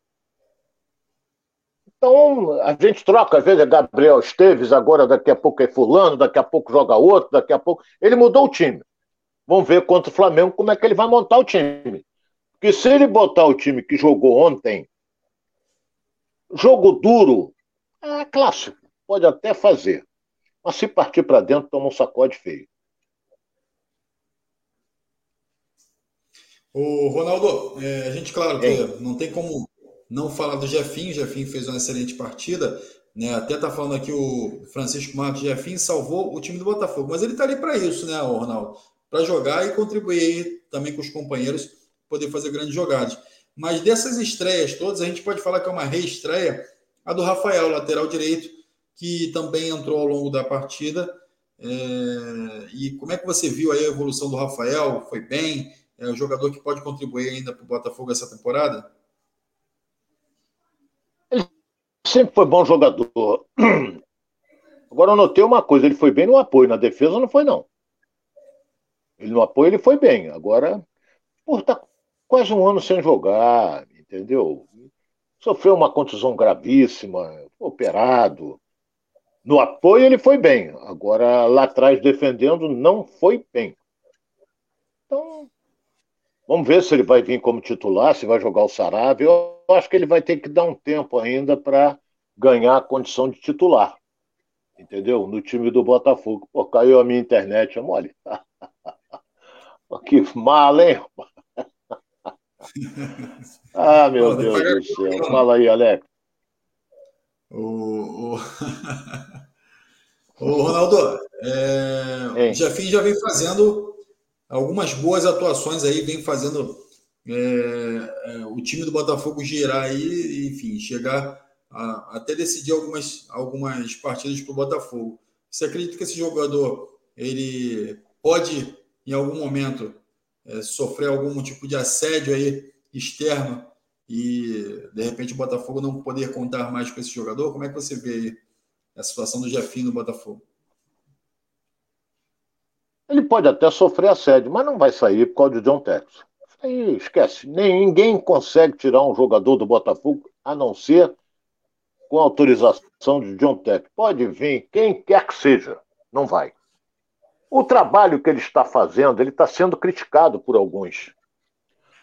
Speaker 5: Então, a gente troca, às vezes é Gabriel Esteves, agora daqui a pouco é fulano, daqui a pouco joga outro, daqui a pouco. Ele mudou o time. Vamos ver contra o Flamengo como é que ele vai montar o time. Porque se ele botar o time que jogou ontem Jogo duro, é clássico, pode até fazer. Mas se partir para dentro, toma um sacode feio.
Speaker 4: O Ronaldo, é, a gente, claro, não tem como não falar do Jefinho. Jefinho fez uma excelente partida. Né? Até tá falando aqui o Francisco Marcos Jefinho salvou o time do Botafogo. Mas ele tá ali para isso, né, Ronaldo? Para jogar e contribuir também com os companheiros, poder fazer grandes jogadas. Mas dessas estreias todas, a gente pode falar que é uma reestreia, a do Rafael, lateral direito, que também entrou ao longo da partida. É... E como é que você viu aí a evolução do Rafael? Foi bem? É um jogador que pode contribuir ainda para o Botafogo essa temporada?
Speaker 5: Ele sempre foi bom jogador. Agora eu notei uma coisa, ele foi bem no apoio, na defesa não foi não. Ele no apoio ele foi bem. Agora, por tá quase um ano sem jogar, entendeu? Sofreu uma contusão gravíssima, operado. No apoio ele foi bem, agora lá atrás defendendo não foi bem. Então, vamos ver se ele vai vir como titular, se vai jogar o Sarabia. Acho que ele vai ter que dar um tempo ainda para ganhar a condição de titular. Entendeu? No time do Botafogo. Pô, caiu a minha internet, é mole. que mal, hein? ah, meu Deus do céu. Fala aí, Alex.
Speaker 4: O, o... o Ronaldo, é... o Jefim já vem fazendo algumas boas atuações aí, vem fazendo é, é, o time do Botafogo girar aí, enfim, chegar a, até decidir algumas, algumas partidas para o Botafogo. Você acredita que esse jogador ele pode, em algum momento, é, sofrer algum tipo de assédio aí externo e, de repente, o Botafogo não poder contar mais com esse jogador? Como é que você vê a situação do Jefinho no Botafogo?
Speaker 5: Ele pode até sofrer assédio, mas não vai sair por causa de John Texas. Aí esquece. Ninguém consegue tirar um jogador do Botafogo a não ser com autorização de John Tech. Pode vir quem quer que seja, não vai. O trabalho que ele está fazendo, ele está sendo criticado por alguns.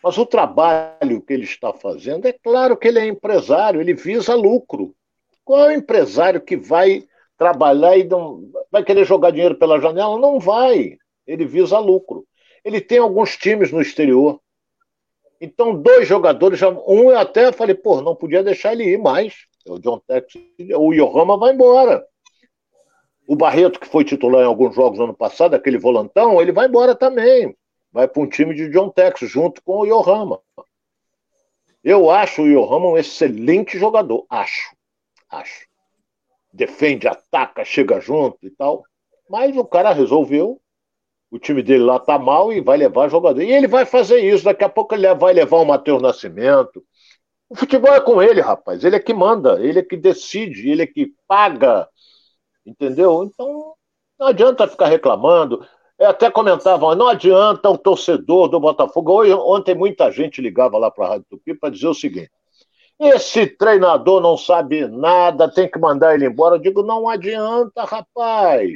Speaker 5: Mas o trabalho que ele está fazendo, é claro que ele é empresário, ele visa lucro. Qual é empresário que vai trabalhar e não vai querer jogar dinheiro pela janela? Não vai. Ele visa lucro. Ele tem alguns times no exterior. Então, dois jogadores, já, um eu até falei, pô, não podia deixar ele ir mais. O John Tex, o Yohama vai embora. O Barreto, que foi titular em alguns jogos no ano passado, aquele volantão, ele vai embora também. Vai para um time de John Tex, junto com o Yohama. Eu acho o Yohama um excelente jogador. Acho. Acho. Defende, ataca, chega junto e tal. Mas o cara resolveu o time dele lá tá mal e vai levar jogador. E ele vai fazer isso, daqui a pouco ele vai levar o Matheus Nascimento. O futebol é com ele, rapaz. Ele é que manda, ele é que decide, ele é que paga. Entendeu? Então, não adianta ficar reclamando. Eu até comentavam, não adianta o torcedor do Botafogo. Ontem muita gente ligava lá para a Rádio Tupi para dizer o seguinte: esse treinador não sabe nada, tem que mandar ele embora. Eu digo, não adianta, rapaz.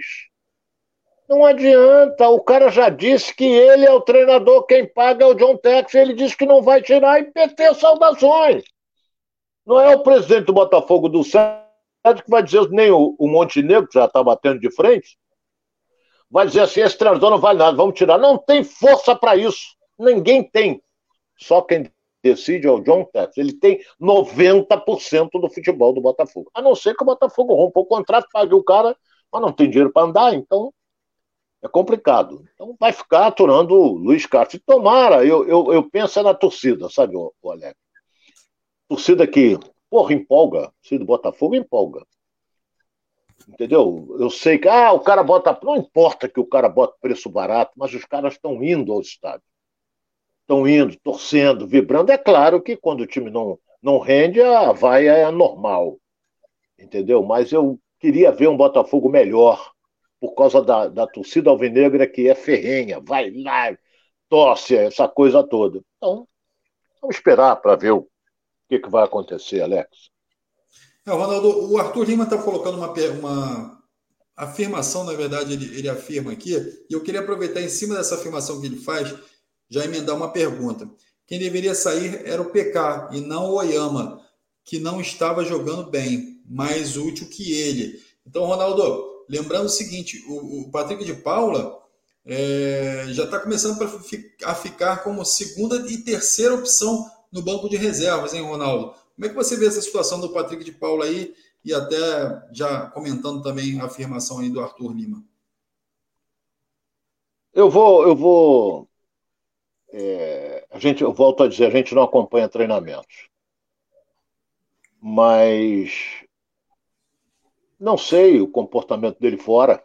Speaker 5: Não adianta, o cara já disse que ele é o treinador, quem paga é o John Tex, ele disse que não vai tirar e PT saudações. Não é o presidente do Botafogo do Sérgio que vai dizer, nem o, o Montenegro, que já está batendo de frente, vai dizer assim: esse treinador não vale nada, vamos tirar. Não tem força para isso. Ninguém tem. Só quem decide é o John Tex. Ele tem 90% do futebol do Botafogo. A não ser que o Botafogo rompa o contrato, pague o cara, mas não tem dinheiro para andar, então é complicado. Então vai ficar aturando o Luiz Castro. tomara, eu, eu, eu penso é na torcida, sabe, o, Alex? Torcida que, porra, empolga. Torcida do Botafogo empolga. Entendeu? Eu sei que, ah, o cara bota. Não importa que o cara bota preço barato, mas os caras estão indo ao estádio. Estão indo, torcendo, vibrando. É claro que quando o time não, não rende, a vaia é normal. Entendeu? Mas eu queria ver um Botafogo melhor por causa da, da torcida alvinegra que é ferrenha, vai lá, torce, essa coisa toda. Então, vamos esperar para ver o que, que vai acontecer, Alex.
Speaker 4: É, Ronaldo, o Arthur Lima está colocando uma, uma afirmação, na verdade, ele, ele afirma aqui, e eu queria aproveitar em cima dessa afirmação que ele faz, já emendar uma pergunta. Quem deveria sair era o PK e não o Oyama, que não estava jogando bem, mais útil que ele. Então, Ronaldo, Lembrando o seguinte: o, o Patrick de Paula é, já está começando a ficar como segunda e terceira opção no banco de reservas, hein, Ronaldo? Como é que você vê essa situação do Patrick de Paula aí? E até já comentando também a afirmação aí do Arthur Lima.
Speaker 5: Eu vou, eu vou. É, a gente, eu volto a dizer, a gente não acompanha treinamentos. Mas não sei o comportamento dele fora.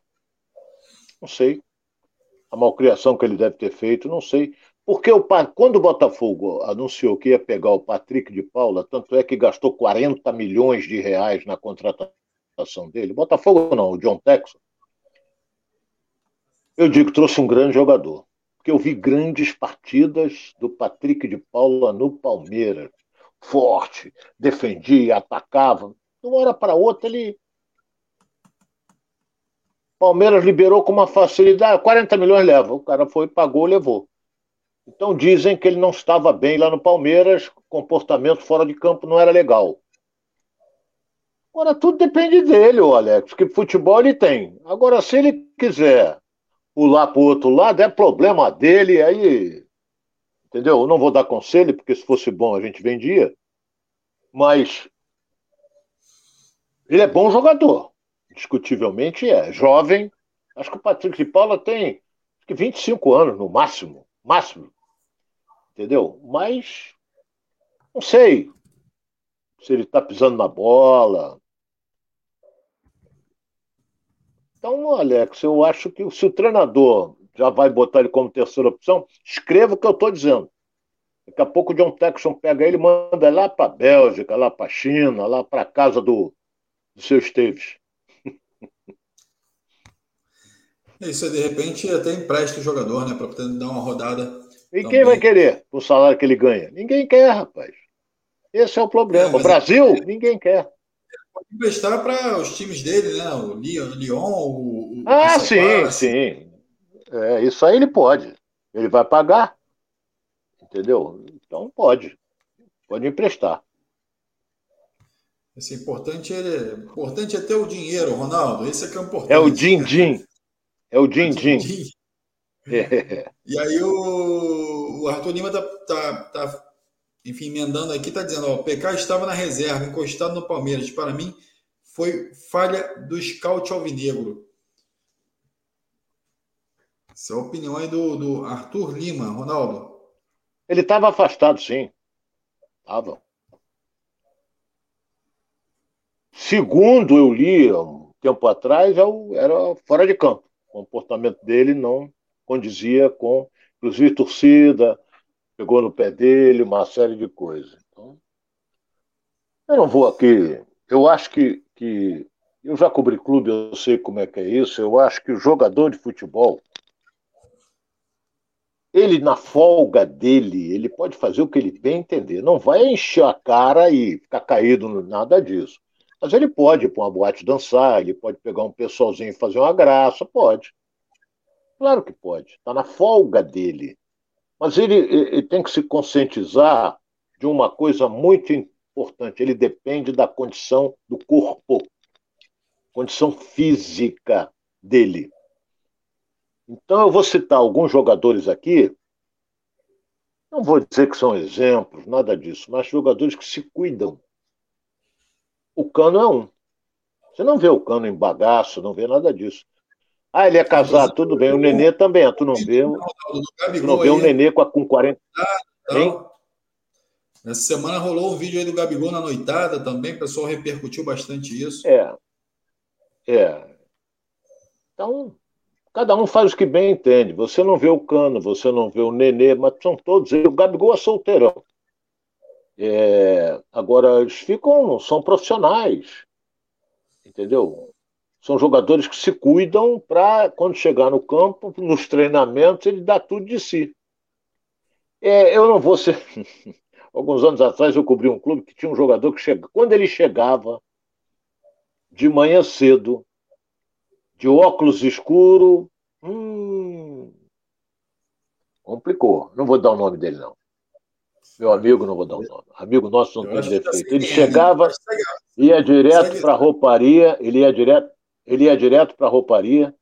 Speaker 5: Não sei. A malcriação que ele deve ter feito, não sei. Porque o, quando o Botafogo anunciou que ia pegar o Patrick de Paula, tanto é que gastou 40 milhões de reais na contratação dele. Botafogo não, o John Texon. Eu digo que trouxe um grande jogador. Porque eu vi grandes partidas do Patrick de Paula no Palmeiras. Forte, defendia, atacava. De uma hora para outra ele Palmeiras liberou com uma facilidade, 40 milhões leva. O cara foi, pagou, levou. Então dizem que ele não estava bem lá no Palmeiras, comportamento fora de campo não era legal. Agora tudo depende dele, o Alex, que futebol ele tem. Agora, se ele quiser pular para o outro lado, é problema dele, aí. Entendeu? Eu não vou dar conselho, porque se fosse bom a gente vendia. Mas ele é bom jogador discutivelmente é jovem. Acho que o Patrick de Paula tem 25 anos no máximo, máximo. Entendeu? Mas não sei. se ele está pisando na bola. Então, Alex, eu acho que se o treinador já vai botar ele como terceira opção, escreva o que eu estou dizendo. Daqui a pouco o John Texon pega ele e manda lá para a Bélgica, lá para a China, lá para a casa do, do seu Esteves.
Speaker 4: Isso, de repente, até empresta o jogador, né? Para poder dar uma rodada.
Speaker 5: E quem vai querer o salário que ele ganha? Ninguém quer, rapaz. Esse é o problema. É, Brasil, é... ninguém quer.
Speaker 4: Pode emprestar para os times dele, né? O Lyon, o.
Speaker 5: o ah, sim, sim. É, isso aí ele pode. Ele vai pagar. Entendeu? Então pode. Pode emprestar.
Speaker 4: Esse importante é, importante é ter o dinheiro, Ronaldo. Esse é que é importante.
Speaker 5: É o din-din. É o din-din.
Speaker 4: É. E aí o, o Arthur Lima tá, tá, tá, enfim, emendando aqui, tá dizendo, ó, o PK estava na reserva, encostado no Palmeiras. Para mim, foi falha do scout alvinegro. Essa é a opinião aí do, do Arthur Lima, Ronaldo.
Speaker 5: Ele estava afastado, sim. Estava. Segundo eu li um tempo atrás, é era fora de campo. O comportamento dele não condizia com, inclusive, torcida, pegou no pé dele, uma série de coisas. Então, eu não vou aqui. Eu acho que, que. Eu já cobri clube, eu sei como é que é isso. Eu acho que o jogador de futebol, ele, na folga dele, ele pode fazer o que ele bem entender. Não vai encher a cara e ficar caído, nada disso. Mas ele pode ir para uma boate dançar, ele pode pegar um pessoalzinho e fazer uma graça, pode. Claro que pode. Está na folga dele. Mas ele, ele tem que se conscientizar de uma coisa muito importante. Ele depende da condição do corpo, condição física dele. Então, eu vou citar alguns jogadores aqui, não vou dizer que são exemplos, nada disso, mas jogadores que se cuidam. O Cano é um. Você não vê o Cano em bagaço, não vê nada disso. Ah, ele é casado, tudo bem. O Nenê também, tu não vê, tu não vê um Nenê com, com 40.
Speaker 4: Hein? Essa semana rolou um vídeo aí do Gabigol na noitada também, o pessoal repercutiu bastante isso.
Speaker 5: É. É. Então, Cada um faz o que bem entende. Você não vê o Cano, você não vê o Nenê, mas são todos. O Gabigol é solteirão. É, agora, eles ficam, são profissionais. Entendeu? São jogadores que se cuidam para, quando chegar no campo, nos treinamentos, ele dá tudo de si. É, eu não vou ser. Alguns anos atrás eu cobri um clube que tinha um jogador que chega. Quando ele chegava de manhã cedo, de óculos escuro. Hum, complicou. Não vou dar o nome dele, não. Meu amigo, não vou dar o nome. Amigo nosso não tem defeito. Ele chegava, ia direto para a rouparia, ele ia direto, ele ia direto para a rouparia,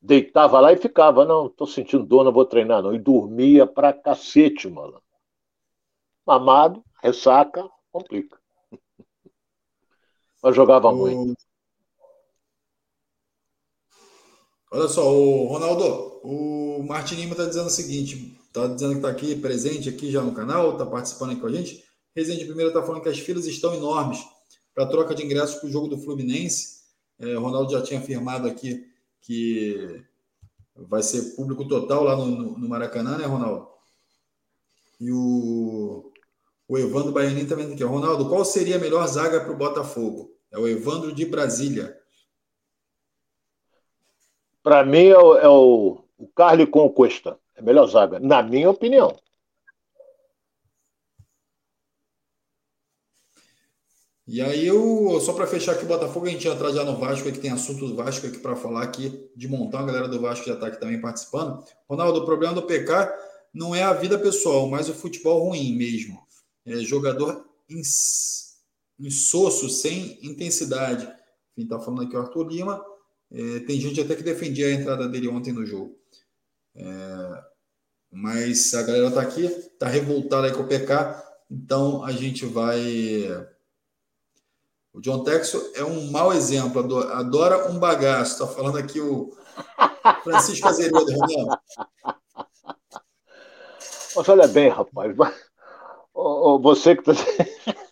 Speaker 5: deitava lá e ficava. Não, estou sentindo dor, não vou treinar, não. E dormia pra cacete, mano. Mamado, ressaca, complica. Mas jogava muito.
Speaker 4: Olha só, o Ronaldo, o Martin Lima está dizendo o seguinte: está dizendo que está aqui presente aqui já no canal, está participando aqui com a gente. Rezende Primeiro está falando que as filas estão enormes para troca de ingressos para o jogo do Fluminense. É, o Ronaldo já tinha afirmado aqui que vai ser público total lá no, no, no Maracanã, né, Ronaldo? E o, o Evandro Baianin também está aqui. Ronaldo, qual seria a melhor zaga para o Botafogo? É o Evandro de Brasília.
Speaker 5: Para mim é o, é o, o Carly a melhor zaga, na minha opinião.
Speaker 4: E aí, eu, só para fechar aqui o Botafogo, a gente ia entrar já no Vasco, que tem assunto do Vasco aqui para falar aqui de montão. A galera do Vasco já está aqui também participando. Ronaldo, o problema do PK não é a vida pessoal, mas o futebol ruim mesmo. É jogador insosso, sem intensidade. Enfim, está falando aqui o Arthur Lima. É, tem gente até que defendia a entrada dele ontem no jogo. É, mas a galera está aqui, está revoltada aí com o PK, então a gente vai. O John Texo é um mau exemplo, adora um bagaço. Está falando aqui o Francisco Azevedo, Renan.
Speaker 5: Mas olha bem, rapaz, você que está.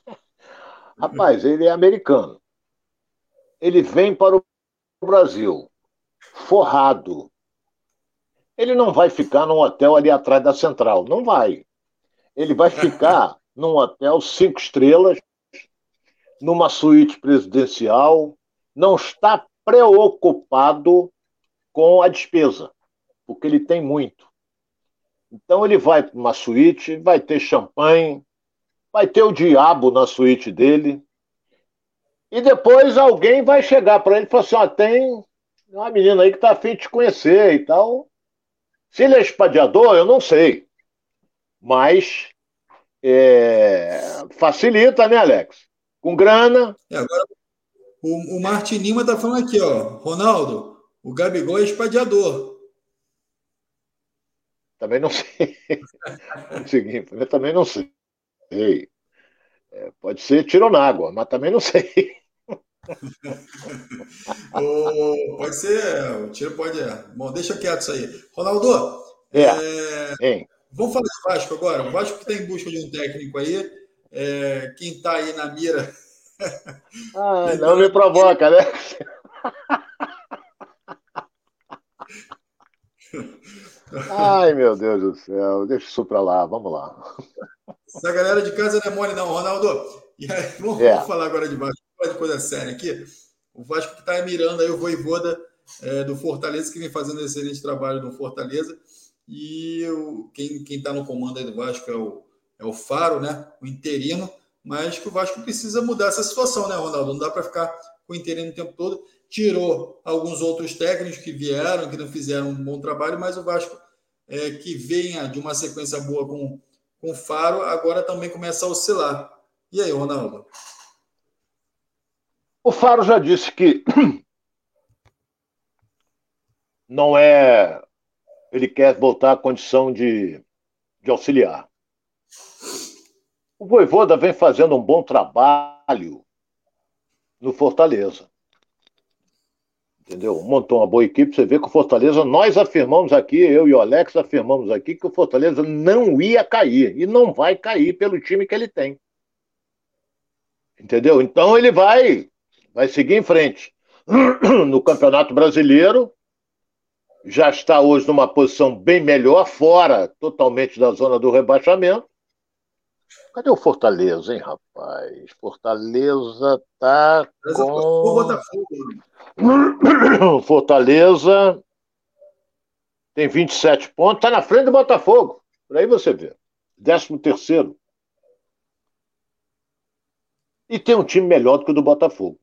Speaker 5: Rapaz, ele é americano. Ele vem para o Brasil forrado. Ele não vai ficar num hotel ali atrás da central. Não vai. Ele vai ficar num hotel cinco estrelas, numa suíte presidencial, não está preocupado com a despesa, porque ele tem muito. Então ele vai para uma suíte, vai ter champanhe, vai ter o diabo na suíte dele, e depois alguém vai chegar para ele e falar assim: ó, tem uma menina aí que está afim de te conhecer e tal. Se ele é espadeador, eu não sei. Mas é, facilita, né, Alex? Com grana.
Speaker 4: É, agora, o, o Martin Lima está falando aqui, ó. Ronaldo, o Gabigol é espadeador.
Speaker 5: Também não sei. eu também não sei. É, pode ser tiro na água, mas também não sei.
Speaker 4: Pode ser, o tiro pode. É. Bom, deixa quieto isso aí. Ronaldo,
Speaker 5: é.
Speaker 4: é vamos falar de Vasco agora. O Vasco que está em busca de um técnico aí. É, quem está aí na mira.
Speaker 5: Ah, não me provoca, né? Ai, meu Deus do céu, deixa isso para lá, vamos lá.
Speaker 4: Essa galera de casa não é mole, não, Ronaldo. E aí, vamos, é. falar agora de Vasco, de coisa séria aqui. O Vasco que está mirando aí o Voivoda é, do Fortaleza, que vem fazendo um excelente trabalho no Fortaleza. E o, quem está no comando aí do Vasco é o, é o Faro, né? O interino. Mas que o Vasco precisa mudar essa situação, né, Ronaldo? Não dá para ficar com o interino o tempo todo tirou alguns outros técnicos que vieram, que não fizeram um bom trabalho, mas o Vasco, é, que venha de uma sequência boa com, com o Faro, agora também começa a oscilar. E aí, Ronaldo?
Speaker 5: O Faro já disse que não é. Ele quer voltar à condição de, de auxiliar. O Voivoda vem fazendo um bom trabalho no Fortaleza entendeu? Montou uma boa equipe, você vê que o Fortaleza, nós afirmamos aqui, eu e o Alex afirmamos aqui que o Fortaleza não ia cair e não vai cair pelo time que ele tem. Entendeu? Então ele vai vai seguir em frente. No Campeonato Brasileiro, já está hoje numa posição bem melhor, fora totalmente da zona do rebaixamento. Cadê o Fortaleza, hein, rapaz? Fortaleza tá com. Botafogo. Fortaleza tem 27 pontos, tá na frente do Botafogo. Por aí você vê. 13 terceiro. E tem um time melhor do que o do Botafogo.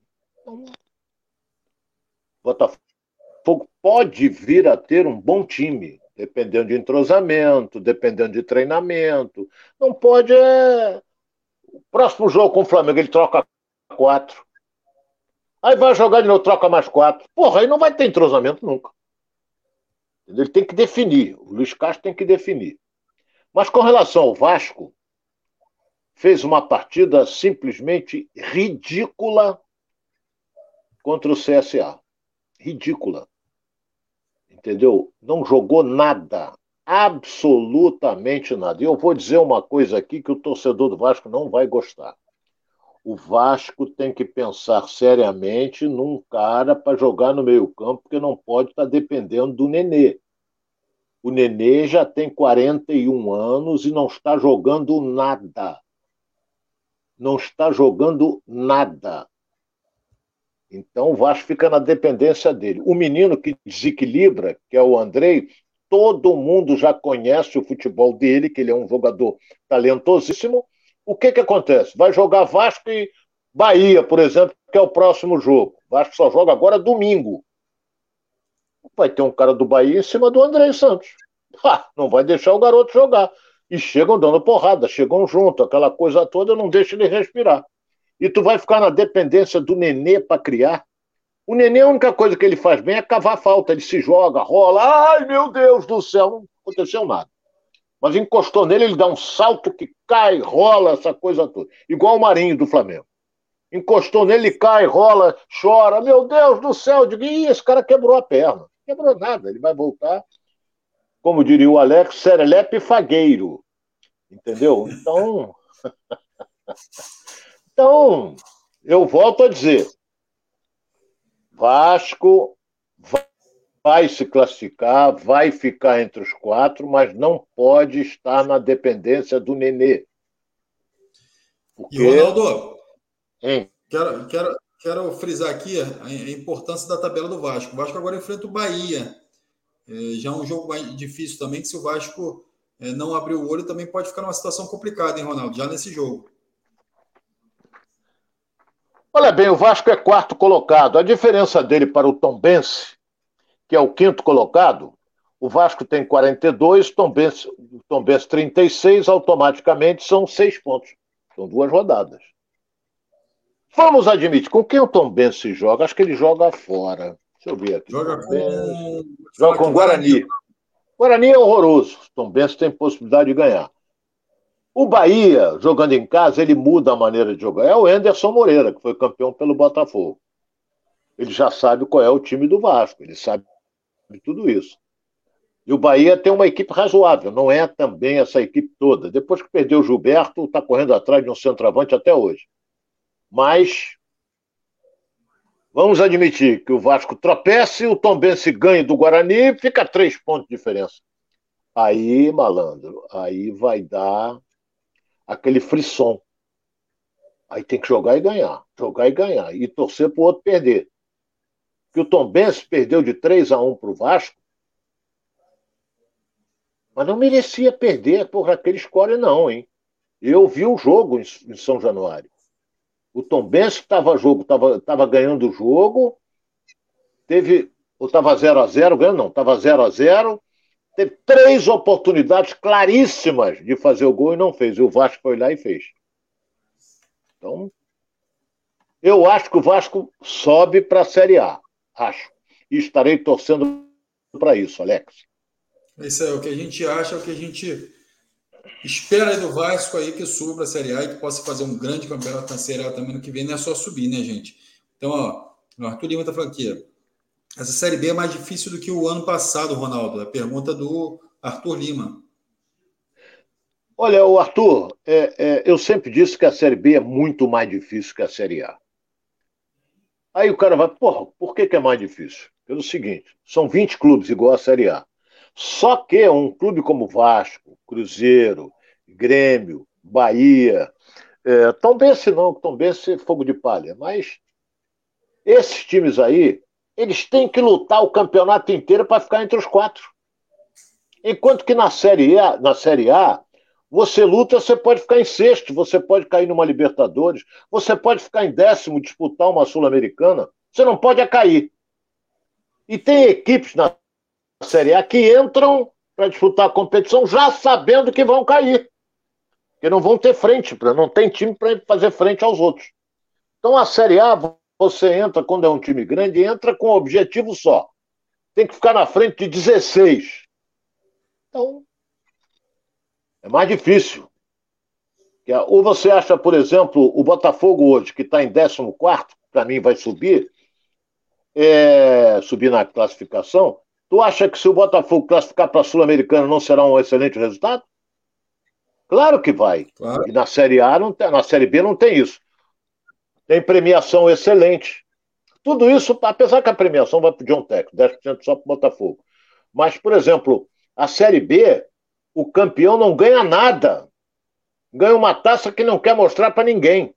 Speaker 5: Botafogo pode vir a ter um bom time dependendo de entrosamento, dependendo de treinamento. Não pode. É... O próximo jogo com o Flamengo, ele troca quatro. Aí vai jogar de novo, troca mais quatro. Porra, aí não vai ter entrosamento nunca. Ele tem que definir. O Luiz Castro tem que definir. Mas com relação ao Vasco, fez uma partida simplesmente ridícula contra o CSA. Ridícula entendeu? Não jogou nada, absolutamente nada. E eu vou dizer uma coisa aqui que o torcedor do Vasco não vai gostar. O Vasco tem que pensar seriamente num cara para jogar no meio-campo, porque não pode estar tá dependendo do Nenê. O Nenê já tem 41 anos e não está jogando nada. Não está jogando nada. Então o Vasco fica na dependência dele. O menino que desequilibra, que é o Andrei, todo mundo já conhece o futebol dele, que ele é um jogador talentosíssimo. O que, que acontece? Vai jogar Vasco e Bahia, por exemplo, que é o próximo jogo. O Vasco só joga agora domingo. Vai ter um cara do Bahia em cima do Andrei Santos. Ah, não vai deixar o garoto jogar. E chegam dando porrada, chegam junto, aquela coisa toda, não deixa ele respirar e tu vai ficar na dependência do nenê para criar. O nenê, a única coisa que ele faz bem é cavar falta. Ele se joga, rola. Ai, meu Deus do céu, não aconteceu nada. Mas encostou nele, ele dá um salto que cai, rola, essa coisa toda. Igual o Marinho do Flamengo. Encostou nele, cai, rola, chora. Meu Deus do céu, eu digo, Ih, esse cara quebrou a perna. Quebrou nada, ele vai voltar. Como diria o Alex, serelepe fagueiro. Entendeu? Então. Então, eu volto a dizer: Vasco vai se classificar, vai ficar entre os quatro, mas não pode estar na dependência do Nenê.
Speaker 4: Porque... E Ronaldo, hein? Quero, quero, quero frisar aqui a, importância da tabela do Vasco. O Vasco agora enfrenta o Bahia. É, já é um jogo mais difícil também, que se o Vasco é, não abrir o olho, também pode ficar numa situação complicada, hein, Ronaldo? Já nesse jogo.
Speaker 5: Olha bem, o Vasco é quarto colocado. A diferença dele para o Tombense, que é o quinto colocado, o Vasco tem 42, Tombense, Tombense 36, automaticamente são seis pontos. São duas rodadas. Vamos admitir, com quem o Tombense joga? Acho que ele joga fora. Deixa eu ver aqui. Joga com, joga com Guarani. Guarani é horroroso. Tombense tem possibilidade de ganhar. O Bahia, jogando em casa, ele muda a maneira de jogar. É o Anderson Moreira, que foi campeão pelo Botafogo. Ele já sabe qual é o time do Vasco, ele sabe tudo isso. E o Bahia tem uma equipe razoável, não é também essa equipe toda. Depois que perdeu o Gilberto, está correndo atrás de um centroavante até hoje. Mas vamos admitir que o Vasco tropece, o Tombense ganha do Guarani, fica três pontos de diferença. Aí, malandro, aí vai dar aquele frisson. Aí tem que jogar e ganhar, jogar e ganhar, e torcer para o outro perder. Que o Tom Benz perdeu de 3 a 1 para o Vasco, mas não merecia perder por aquele score, não, hein? Eu vi o jogo em, São Januário. O Tom Benz estava jogo, estava tava ganhando o jogo, teve. Ou estava 0 a 0 ganhando, não, estava 0 a 0 teve três oportunidades claríssimas de fazer o gol e não fez. E o Vasco foi lá e fez. Então, eu acho que o Vasco sobe para a Série A. Acho. E estarei torcendo para isso, Alex.
Speaker 4: Isso é o que a gente acha, é o que a gente espera do Vasco aí que suba para a Série A e que possa fazer um grande campeonato na Série A também no que vem. Não é só subir, né, gente? Então, ó, o Arthur Lima está falando aqui. Essa Série B é mais difícil do que o ano passado, Ronaldo. A pergunta do Arthur Lima.
Speaker 5: Olha, o Arthur, é, é, eu sempre disse que a Série B é muito mais difícil que a Série A. Aí o cara vai, porra, por que, que é mais difícil? Pelo seguinte, são 20 clubes igual a Série A. Só que um clube como Vasco, Cruzeiro, Grêmio, Bahia, é, Tombense não, Tombense é fogo de palha, mas esses times aí, eles têm que lutar o campeonato inteiro para ficar entre os quatro. Enquanto que na Série A, na Série A, você luta, você pode ficar em sexto, você pode cair numa Libertadores, você pode ficar em décimo, disputar uma Sul-Americana, você não pode é cair. E tem equipes na Série A que entram para disputar a competição já sabendo que vão cair. Que não vão ter frente, não tem time para fazer frente aos outros. Então a Série A você entra, quando é um time grande, entra com um objetivo só. Tem que ficar na frente de 16. Então, é mais difícil. Ou você acha, por exemplo, o Botafogo hoje, que está em 14, para mim vai subir, é, subir na classificação. Tu acha que se o Botafogo classificar para a Sul-Americana não será um excelente resultado? Claro que vai. Claro. E na Série A, não tem, na Série B não tem isso tem premiação excelente. Tudo isso, apesar que a premiação vai para o John Tech, 10% só para o Botafogo. Mas, por exemplo, a Série B, o campeão não ganha nada. Ganha uma taça que não quer mostrar para ninguém.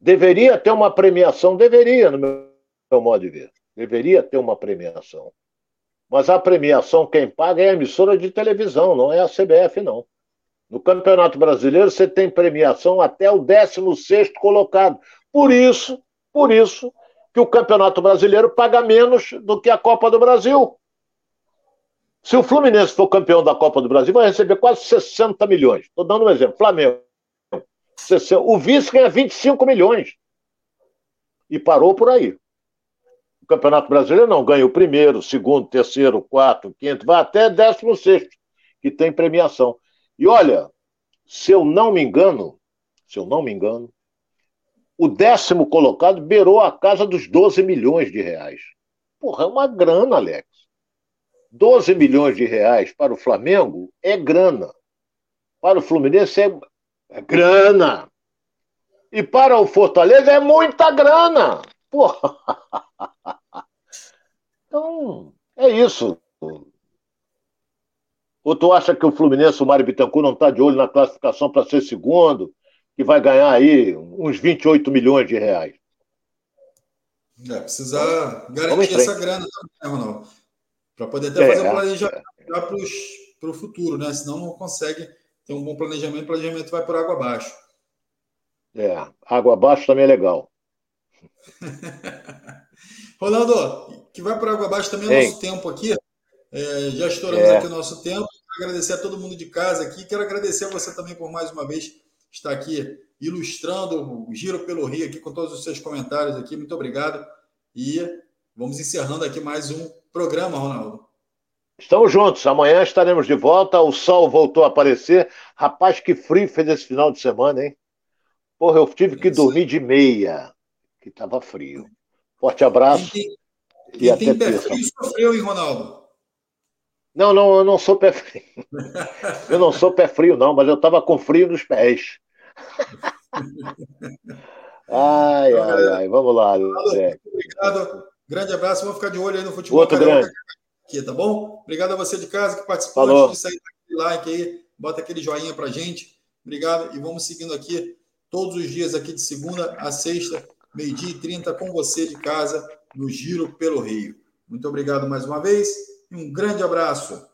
Speaker 5: Deveria ter uma premiação, deveria, no meu, modo de ver. Deveria ter uma premiação. Mas a premiação, quem paga é a emissora de televisão, não é a CBF, não. No Campeonato Brasileiro, você tem premiação até o 16 colocado. Por isso, por isso que o Campeonato Brasileiro paga menos do que a Copa do Brasil. Se o Fluminense for campeão da Copa do Brasil, vai receber quase 60 milhões. Estou dando um exemplo. Flamengo. O vice ganha 25 milhões. E parou por aí. O Campeonato Brasileiro não ganha o primeiro, segundo, terceiro, quarto, quinto, vai até 16, que tem premiação. E olha, se eu não me engano, se eu não me engano, o décimo colocado beirou a casa dos 12 milhões de reais. Porra, é uma grana, Alex. 12 milhões de reais para o Flamengo é grana. Para o Fluminense é, é grana. E para o Fortaleza é muita grana. Porra. Então, é isso. Ou tu acha que o Fluminense, o Mário Bittencourt, não está de olho na classificação para ser segundo, que vai ganhar aí uns 28 milhões de reais?
Speaker 4: É, precisa garantir essa grana também, né, Ronaldo? Para poder até é, fazer um planejamento para o futuro, né? Senão não consegue ter um bom planejamento, o planejamento vai por água abaixo.
Speaker 5: É, água abaixo também é legal.
Speaker 4: Ronaldo, que vai por água abaixo também é nosso tempo aqui. É, já estouramos é. aqui o nosso tempo. Quero agradecer a todo mundo de casa aqui. Quero agradecer a você também por mais uma vez estar aqui ilustrando o Giro pelo Rio aqui com todos os seus comentários aqui. Muito obrigado. E vamos encerrando aqui mais um programa, Ronaldo.
Speaker 5: Estamos juntos. Amanhã estaremos de volta. O sol voltou a aparecer. Rapaz, que frio fez esse final de semana, hein? Porra, eu tive que dormir de meia, que estava frio. Forte abraço.
Speaker 4: Quem tem, e quem tem pé frio sofreu, hein, Ronaldo?
Speaker 5: Não, não, eu não sou pé frio. eu não sou pé frio, não, mas eu estava com frio nos pés. ai, ai, ai. Vamos lá,
Speaker 4: Zé. Obrigado. Grande abraço. Vamos ficar de olho aí no futebol. Outro grande. Aqui, tá bom? Obrigado a você de casa que participou. Falou. Antes de sair daquele like aí, bota aquele joinha pra gente. Obrigado. E vamos seguindo aqui todos os dias aqui de segunda a sexta, meio-dia e trinta, com você de casa no Giro pelo Rio. Muito obrigado mais uma vez um grande abraço.